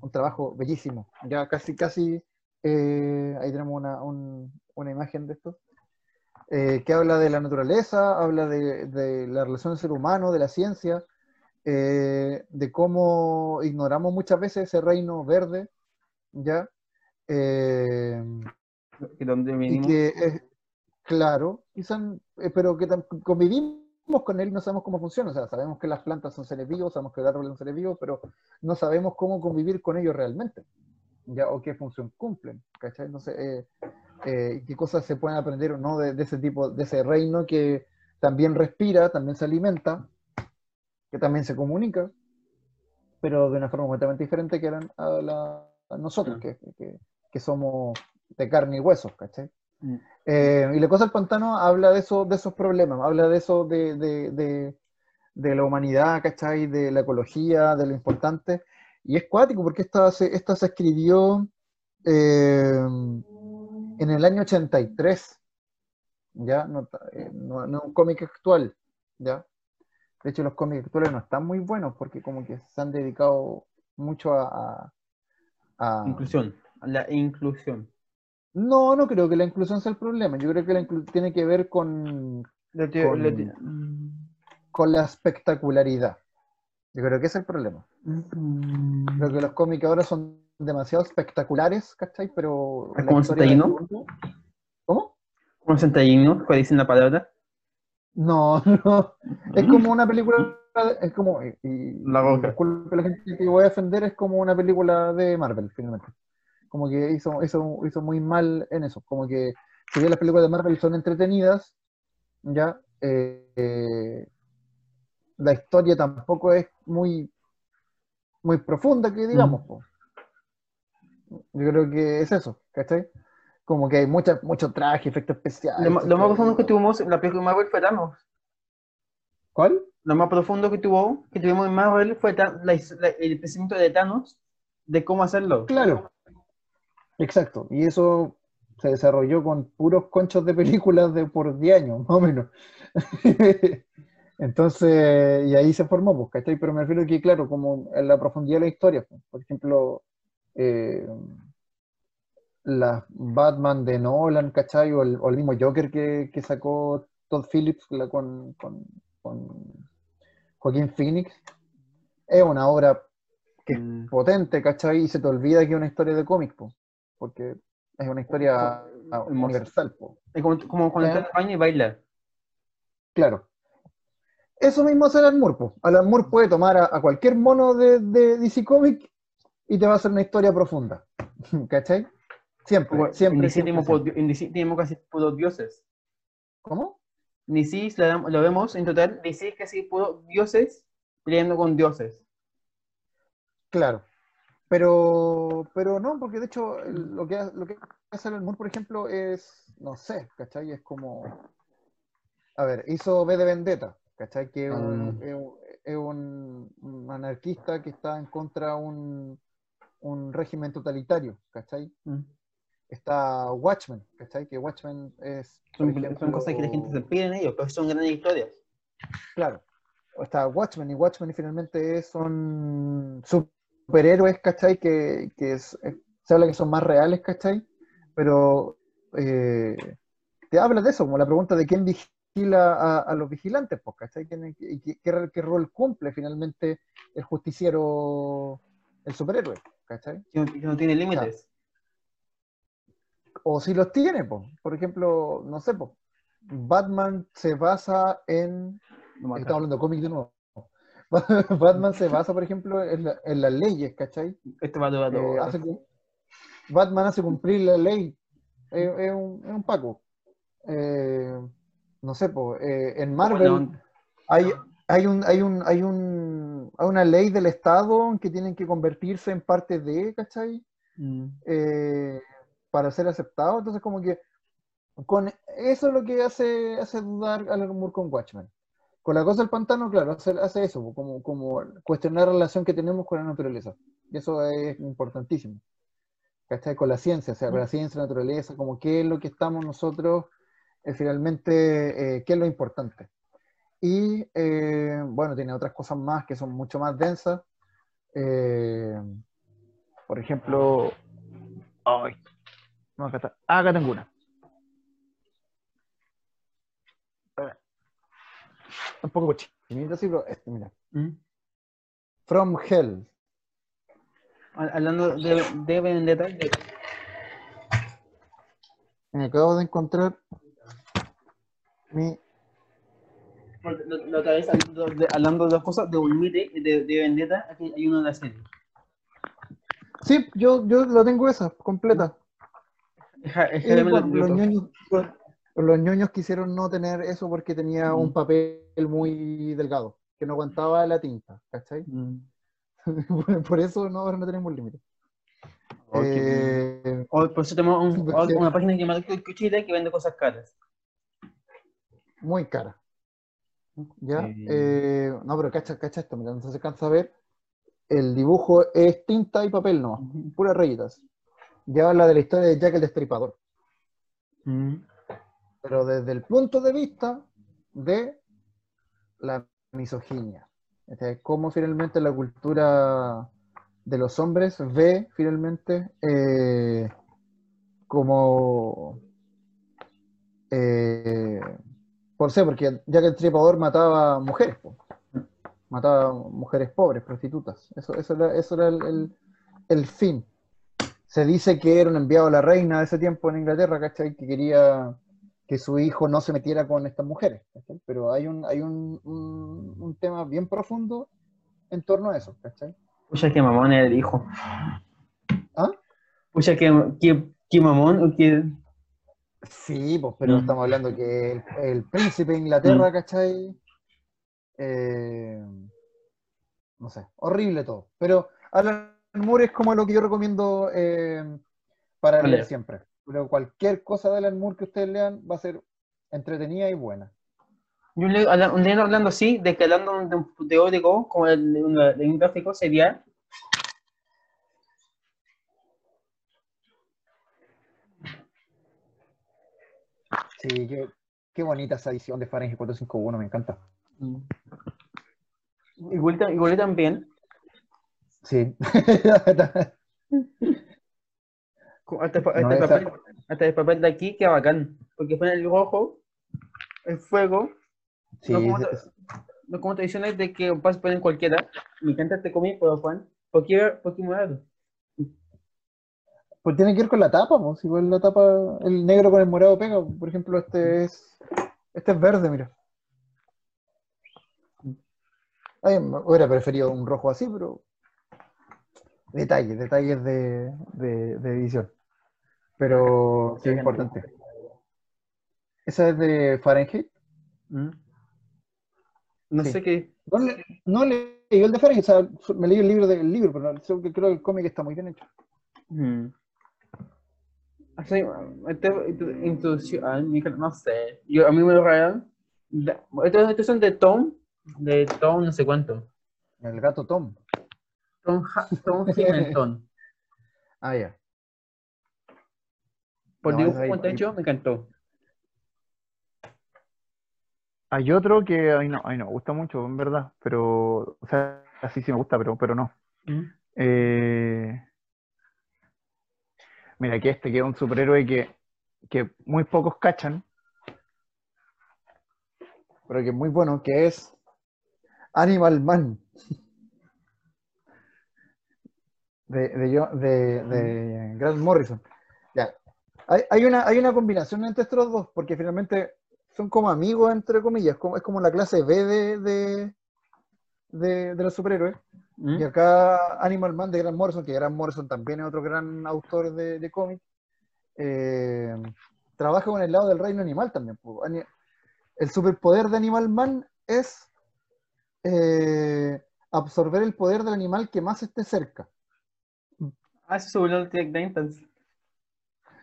un trabajo bellísimo. Ya casi, casi, eh, ahí tenemos una, un- una imagen de esto, eh, que habla de la naturaleza, habla de, de la relación del ser humano, de la ciencia, eh, de cómo ignoramos muchas veces ese reino verde, ¿ya? Eh, Que donde y venimos. que claro, quizás, eh, pero que convivimos con él y no sabemos cómo funciona. O sea, sabemos que las plantas son seres vivos, sabemos que el árbol es un ser vivo, pero no sabemos cómo convivir con ellos realmente. ¿ya? O qué función cumplen, ¿cachai? No sé, eh, eh, qué cosas se pueden aprender o no de, de ese tipo, de ese reino que también respira, también se alimenta, que también se comunica, pero de una forma completamente diferente que eran a, la- a nosotros, que, que- que somos de carne y huesos, ¿cachai? Mm. Eh, y la cosa del pantano habla de, eso, de esos problemas, habla de eso de, de- de- de la humanidad, ¿cachai? De la ecología, de lo importante. Y es cuático porque esta se, esta se escribió eh, en el año 83, ¿ya? No, eh, no- no es un cómic actual, ¿ya? De hecho, los cómics actuales no están muy buenos porque como que se han dedicado mucho a... a- a- Inclusión. La inclusión. No, no creo que la inclusión sea el problema. Yo creo que la tiene que ver con, Con- con la espectacularidad. Yo creo que ese es el problema. Creo que los cómics ahora son demasiado espectaculares, ¿cachai? Pero ¿Es la como Santayino? mundo- ¿Cómo? ¿Cómo se entiende cuál dicen la palabra? No, no. Es como una película, es como, y, La disculpe la gente que voy a ofender, es como una película de Marvel, finalmente. Como que hizo, hizo, hizo muy mal en eso. Como que, si bien las películas de Marvel son entretenidas, ya, eh, eh, la historia tampoco es muy, muy profunda, que digamos. po. Yo creo que es eso, ¿cachai? Como que hay mucha, mucho traje, efectos especiales. Lo, lo más profundo que tuvimos en la película de Marvel fue Thanos. ¿Cuál? Lo más profundo que tuvo, que tuvimos en Marvel fue la la- el pensamiento de Thanos de cómo hacerlo. Claro, exacto. Y eso se desarrolló con puros conchos de películas de por 10 años, más o menos. Entonces, y ahí se formó, pues, ¿cachai? Pero me refiero que, claro, como en la profundidad de la historia, pues, por ejemplo, eh, la Batman de Nolan, ¿cachai? O el, o el mismo Joker que, que sacó Todd Phillips la- con, con- con Joaquín Phoenix, es una obra que es Mm. potente, ¿cachai? Y se te olvida que es una historia de cómic, po, porque es una historia ah, Hermoso. universal, po. Es como, como cuando ¿Eh? está en el baño y baila. claro. Eso mismo hace Alan Moore, po. Alan Moore puede tomar a, a cualquier mono de, de DC Comics y te va a hacer una historia profunda, ¿cachai? Siempre, Como- siempre, siempre, tenemos, casi puros dioses. ¿Cómo? DC lo, vemos en total, DC es casi puros dioses peleando con dioses. Claro. Pero, pero no, porque de hecho el- lo que, lo que hace Alan Moore, por ejemplo, es, no sé, ¿cachai? Es como, a ver, hizo V de Vendetta, ¿cachai? Que es un, Ah. es un- es un- un anarquista que está en contra de un, un régimen totalitario, ¿cachai? Mm. Está Watchmen, ¿cachai? Que Watchmen es, Son, son cosas que la gente se pide en ellos, pero son grandes historias. Claro. Está Watchmen y Watchmen finalmente son superhéroes, ¿cachai? Que, que es- eh, se habla que son más reales, ¿cachai? Pero eh, te habla de eso, como la pregunta de quién vigila a, a los vigilantes, pues, ¿cachai? ¿Quién- y qué, qué- qué rol cumple finalmente el justiciero, el superhéroe, ¿cachai? Que no, tiene límites. O si los tiene, pues. Por ejemplo, no sé, pues. Batman se basa en No. Estamos hablando de cómics de nuevo. Batman se basa, por ejemplo, en, la- en las leyes, ¿cachai? Este va a Eh, hace Batman hace cumplir la ley. Es es un, es un Paco. Eh, no sé, po, eh, en Marvel hay, hay, un, hay, un, hay, un, hay una ley del Estado que tienen que convertirse en parte de, ¿cachai? mm, eh, para ser aceptado. Entonces, como que con eso es lo que hace, hace dudar a Moore con Watchmen. Con la cosa del pantano, claro, hace, hace eso, como, como cuestionar la relación que tenemos con la naturaleza. Y eso es importantísimo. ¿Cachai? Con la ciencia, o sea, con la ciencia, la naturaleza, como qué es lo que estamos nosotros, eh, finalmente, eh, qué es lo importante. Y, eh, bueno, tiene otras cosas más que son mucho más densas. Eh, por ejemplo, Ay. No, acá está. Ah, acá tengo una. Un poco cochinita, sí, pero este, mira. mm. From Hell. Hab- Hablando de, de Vendetta, de- Me acabo de encontrar mi. La, otra vez hablando de, dos cosas, de Ulmite y de, de Vendetta, aquí hay uno de la serie. Sí, yo, yo la tengo esa, completa. Deja- Y bueno, los, ñoños, los, los ñoños quisieron no tener eso porque tenía Mm. un papel muy delgado, que no aguantaba la tinta, ¿cachai? Mm. por, por eso no, ahora no tenemos límite. Oh, qué Eh, O por eso tenemos un- Porque- una página llamada Chile que vende cosas caras. muy cara. ¿Ya? Sí. Eh, no, pero cacha, cacha esto, mira, no se alcanza a ver. El dibujo es tinta y papel, no, puras rayitas. Ya habla de la historia de Jack el Destripador, Mm. pero desde el punto de vista de la misoginia. Este, cómo finalmente la cultura de los hombres ve finalmente eh, como eh, por ser, porque Jack el Destripador mataba mujeres, po. mataba mujeres pobres, prostitutas. Eso, eso era, eso era el, el- el fin. Se dice que era un enviado a la reina de ese tiempo en Inglaterra, ¿cachai? Que quería que su hijo no se metiera con estas mujeres. ¿cachai? Pero hay un, hay un, un- un tema bien profundo en torno a eso, ¿cachai? Pucha, qué mamón era el hijo. ¿Ah? Pucha, qué, qué, qué mamón o qué... Sí, pues, pero Mm. estamos hablando que el, el príncipe de Inglaterra, ¿cachai? Eh, no sé, horrible todo. Pero Alan Moore es como lo que yo recomiendo eh, para leer siempre. Pero cualquier cosa de Alan Moore que ustedes lean va a ser entretenida y buena. Yo leo, un hablando así, de que hablando de un teórico, como el de, una- de un gráfico, sería Sí, qué, qué bonita esa edición de Fahrenheit 451, me encanta. igual, igual también, Sí. hasta, No, hasta el papel, hasta el papel de aquí, que bacán, porque pone el rojo, el fuego, sí, No, como es- no como tradiciones de que puedes poner cualquiera, me encanta este cómic, pero Juan, ¿por qué, por qué morado? Pues tiene que ver con la tapa, pues. Igual la tapa, el negro con el morado pega. Por ejemplo, este es. Este es verde, mira. Ay, hubiera preferido un rojo así, pero. Detalles, detalles de, de, de edición. Pero sí es importante. Esa es de Fahrenheit. ¿Mm? No Sí. sé qué, No, le- no leí el de Fahrenheit, o sea, me leí el libro del libro, pero no- creo que creo que el cómic está muy bien hecho. Mm. Así, este, introdu- introducción, no sé, yo, a mí me de- estos, estos son de Tom, de Tom no sé cuánto, El gato Tom. Tom, Tom Hiddleston, Ah, ya. por No, dibujo me encantó. Hay otro que ay no, ay no, me gusta mucho, en verdad, pero, o sea, así sí me gusta, pero, pero no. Mm. Eh, mira, que este que es un superhéroe que, que muy pocos cachan, pero que es muy bueno, que es Animal Man. De, de, de, de Grant Morrison. Ya. Hay, hay una, hay una combinación entre estos dos, porque finalmente son como amigos, entre comillas, como, es como la clase B de, de, de, de los superhéroes. Mm. Y acá Animal Man de Grant Morrison, que Grant Morrison también es otro gran autor de, de cómics, eh, trabaja con el lado del reino animal también. El superpoder de Animal Man es eh, absorber el poder del animal que más esté cerca. Ah, eso.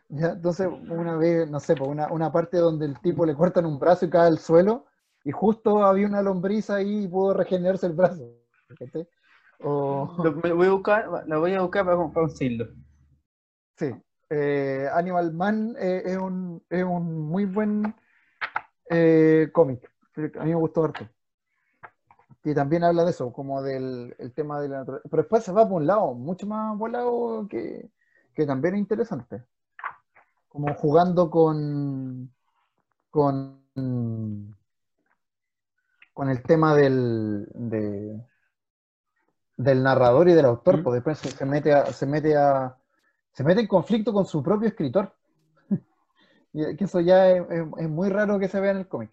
¿ya? Entonces, una vez, no sé, una, una parte donde el tipo le cortan un brazo y cae al suelo, y justo había una lombriz ahí y pudo regenerarse el brazo. O, Lo, me voy a buscar, la voy a buscar para, conseguirlo. Sí, eh, Animal Man eh, es, un, es un muy buen eh, cómic. A mí me gustó harto. Y también habla de eso, como del el tema de la naturaleza. Pero después se va por un lado, mucho más volado que, que también es interesante. Como jugando con, con, con el tema del, de- del narrador y del autor, Mm. pues después se, se mete a, se mete a se mete en conflicto con su propio escritor. Y que eso ya es, es- es muy raro que se vea en el cómic.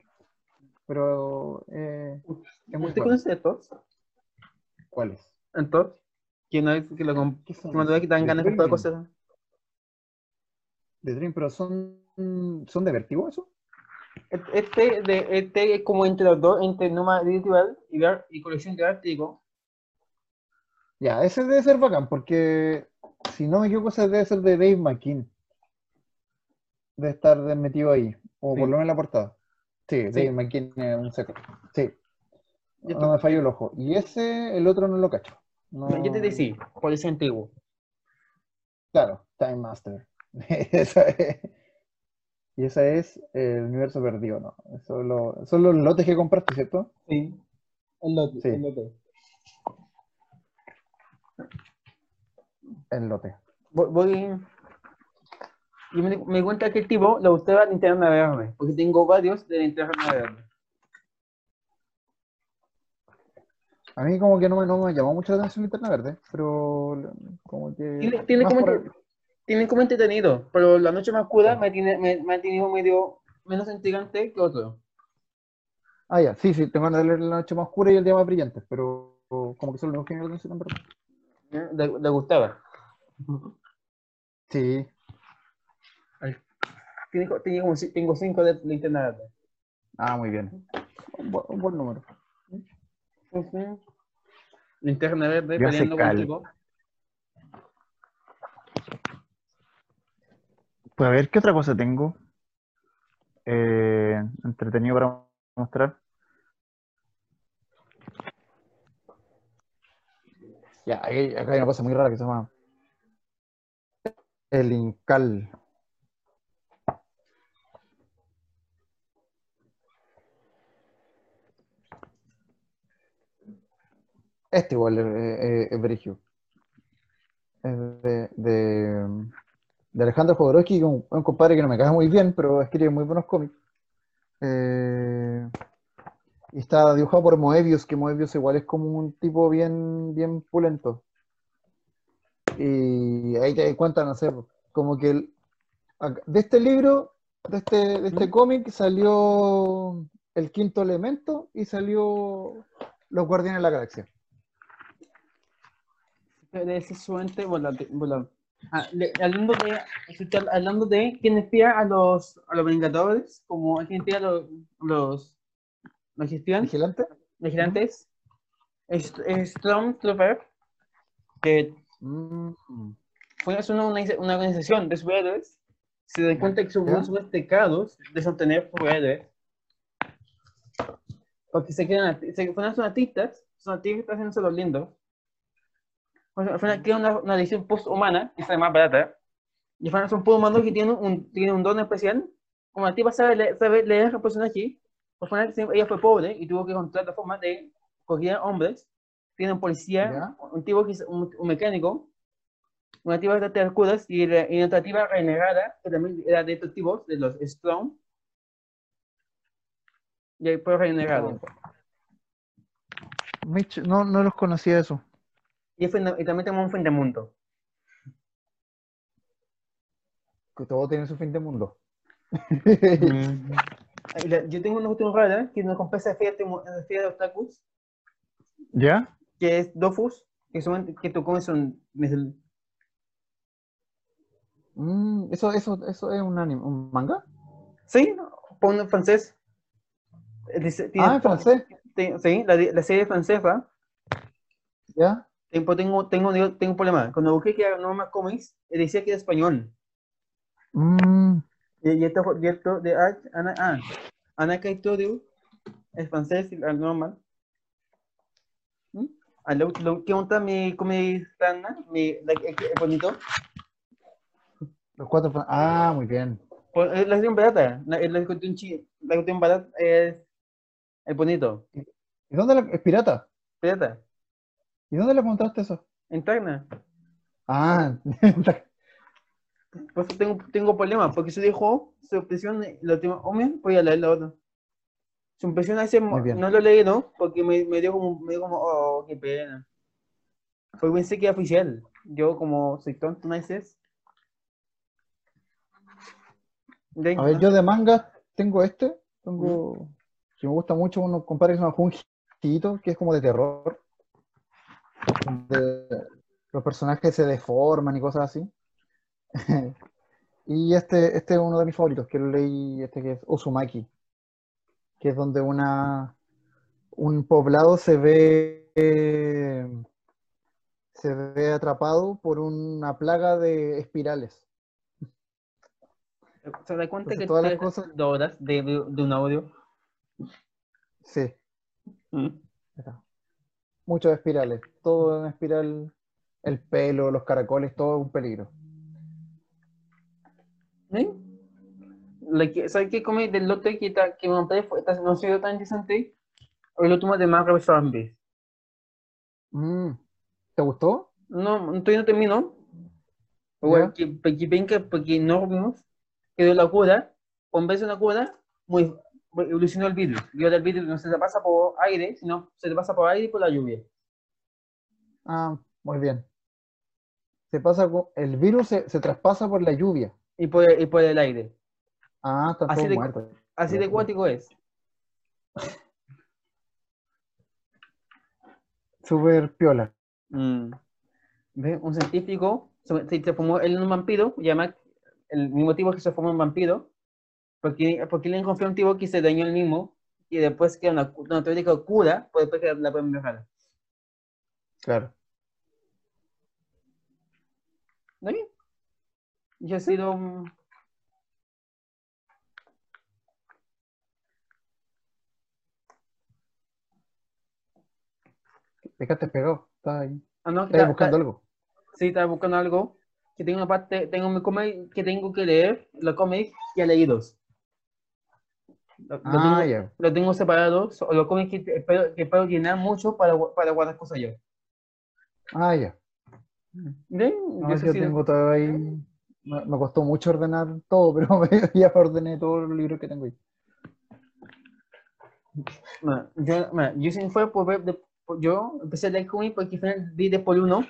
Pero eh, es muy ¿Usted bueno. conoce a todos? ¿Cuáles? ¿A todos? Que una vez que lo cuando ves que te dan ¿De ganas de Dreaming? cosas. De Dream, pero son, son de Vertigo eso. Este, de, este es como entre los dos, entre Numa Digital y, y colección de Vértigo. Ya, ese debe ser bacán, porque si no me equivoco, ese debe ser de Dave McKean. Debe estar metido ahí, o Sí. por lo menos en la portada. Sí, Sí. Dave McKean es un seco. Sí, no me falló el ojo. Y ese, el otro no lo cacho. No, Yo te decía, por ese antiguo. Claro, Time Master. Esa es- Y esa es el universo perdido, ¿no? Eso es lo- son los lotes que compraste, ¿cierto? Sí, el lote. Sí. El lote. El lote. Voy, voy- y me, me cuenta que el tipo le gustaba la linterna verde, porque tengo varios de linterna verde. A mí como que no me, no me llamó mucho la atención Linterna Verde, pero como que... Tiene, como, por- tiene como entretenido, pero la noche más oscura me, tiene, me, me ha tenido medio menos intrigante que otro. Ah, ya, sí, sí, tengo ganas de leer La Noche Más Oscura y El Día Más Brillante, pero como que son los que me la atención. Le, le gustaba. Sí, ci- tengo cinco de linterna verde. ah, muy bien. Un, bu- un buen número. Linterna verde peleando contigo. Pues a ver, ¿qué otra cosa tengo? Eh, entretenido para mostrar. Ya, acá hay una cosa muy rara que se llama el Incal. Este igual es, es, es brigio. Es de, de, de Alejandro Jodorowsky, un compadre que no me cae muy bien, pero escribe muy buenos cómics. Eh, y está dibujado por Moebius, que Moebius igual es como un tipo bien, bien pulento. Y ahí te das cuenta, no sé, como que el- de este libro, de este, de este ¿Mm? cómic, salió El Quinto Elemento y salió Los Guardianes de la Galaxia. de ese suente volante. Ah, le- hablando de hablando de quién espía a los a los Vengadores, como quién espía a los los espían, ¿Vigilante? vigilantes, es, es Stormtrooper, que Mm, fue una, una, organización de superhéroes, se dan cuenta que son unos pecados de sostener superhéroes, porque se quedan, se fueron son artistas, son artistas los lindos, Pues, al final una, una edición post-humana, y sale más barata, y al final son puros humanos que tienen un, tienen un don especial, como la tipa sabe, le- sabe leer el personaje, final siempre- ella fue pobre y tuvo que encontrar la forma de coger hombres, tiene un policía, ¿Ya? un tipo que es un, un mecánico, una tipa de Arcudas y, la- y otra tipa renegada, que también era de estos tipos, de los Strong, y ahí fue renegado. Mitch, no, no los conocía eso. Y, es fin- y también tenemos un fin de mundo. Que todo tiene su fin de mundo. La- Yo tengo una cuestión rara que nos compensa en de- en feria de otakus, ¿Ya? que es Dofus, que, son, que tú comes un... es el- Mm, eso, eso, eso es un anime, un manga. Sí, pongo en francés. Eh, dice- tiene- Ah, en francés. sí, la, la serie francesa. ¿Ya? Tengo, tengo, tengo, tengo un problema. Cuando busqué que era normal comics, eh, decía que era español. Mm, Y, y esto, y esto de Art, Ana, ah, Ana Kaitoru, es francés, y al normal. ¿Mm? Ah, lo, lo que monta mi comidana, mi, la, bonito. los cuatro. Ah, muy bien. Pues, es la cuestión barata. La, la cuestión la barata es el bonito. ¿Y dónde la, es pirata? Barata. ¿Y dónde le encontraste eso? Interna. Ah, Por eso tengo, tengo problemas, porque se dijo, su obsesión, la última, hombre, voy a leer la otra. Su impresión bien. no lo leí, ¿no? Porque me, me dio como, me dio como, oh, qué pena. Porque pensé que era oficial. Yo, como soy tonto, ¿no? De ahí, a ver, ¿no? yo de manga tengo este. Tengo. Que me gusta mucho uno, compadre, que se llama Junjito, que es como de terror. De- los personajes se deforman y cosas así. y este, este es uno de mis favoritos, que lo leí, este que es Uzumaki, que es donde una, un poblado se ve, se ve atrapado por una plaga de espirales. ¿Se da cuenta Entonces, que todas las cosas- horas de, de, de un audio? Sí, Mm. Muchos espirales, todo en espiral, el pelo, los caracoles, todo un peligro. ¿Sí? La que, ¿Sabes qué comí del lote que, ta- que me compré? Fue, ta- no ha sido tan interesante. El último de Marvel Zombies. Mm, ¿Te gustó? No, todavía no terminó. Igual que, porque, venga, porque no vimos que dio la cura, con vez una cura, muy, evolucionó el virus. Y ahora el virus no se te pasa por aire, sino se te pasa por aire y por la lluvia. Ah, muy bien. Se pasa el virus se, se traspasa por la lluvia. Y por, y por el aire. Ah, están Así todos de- muertos. Así de cuático es. Súper piola. Mm. Un científico se, transformó en un vampiro, además el motivo es que se formó un vampiro, porque, porque le confió un tipo que se dañó el mismo, y después que una, una teórica cura, pues después que la pueden mejorar. Claro. ¿Está bien? Yo he sido... un- Te quedaste pegado. Estás ahí. Ah, no, está- buscando está- algo. Sí, estaba buscando algo. Que tengo una parte, tengo mi cómic que tengo que leer, los cómics ya leídos. Lo, lo Ah, tengo, ya. lo tengo separado, so- los cómics que espero, que espero llenar mucho para, para guardar cosas yo. Ah, ya. Bien, No, yo yo tengo todo ahí. Me, me costó mucho ordenar todo, pero ya ordené todos los libros que tengo ahí. Yo, yo sí fue por ver, de- por- yo empecé a leer cómics porque al final vi después uno.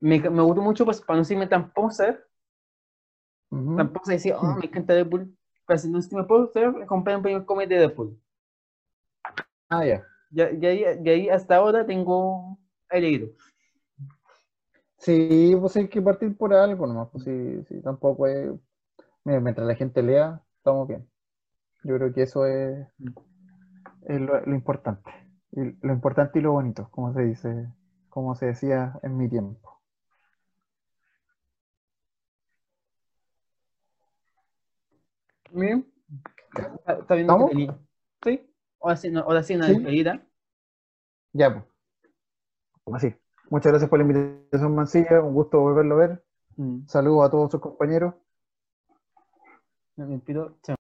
Me, me gustó mucho pues, para no serme tan poser, Ujú. tan poser decir, oh, me encanta Deadpool. Para si no serme poser, compré un primer cómic de Deadpool. Ah, ya. Ya, de ahí hasta ahora tengo, he leído. Sí, pues hay que partir por algo nomás. Pues sí, sí, tampoco es. Mira, mientras la gente lea, estamos bien. Yo creo que eso es, es lo, lo importante. Y lo importante y lo bonito, como se dice, como se decía en mi tiempo. Bien. Está, que ¿Estamos? tenía. Sí. Ahora sí, no, ahora sí una Sí. despedida. Ya, pues. Así. Muchas gracias por la invitación, Mancilla. Un gusto volverlo a ver. Mm. Saludos a todos sus compañeros. Me despido. Chao.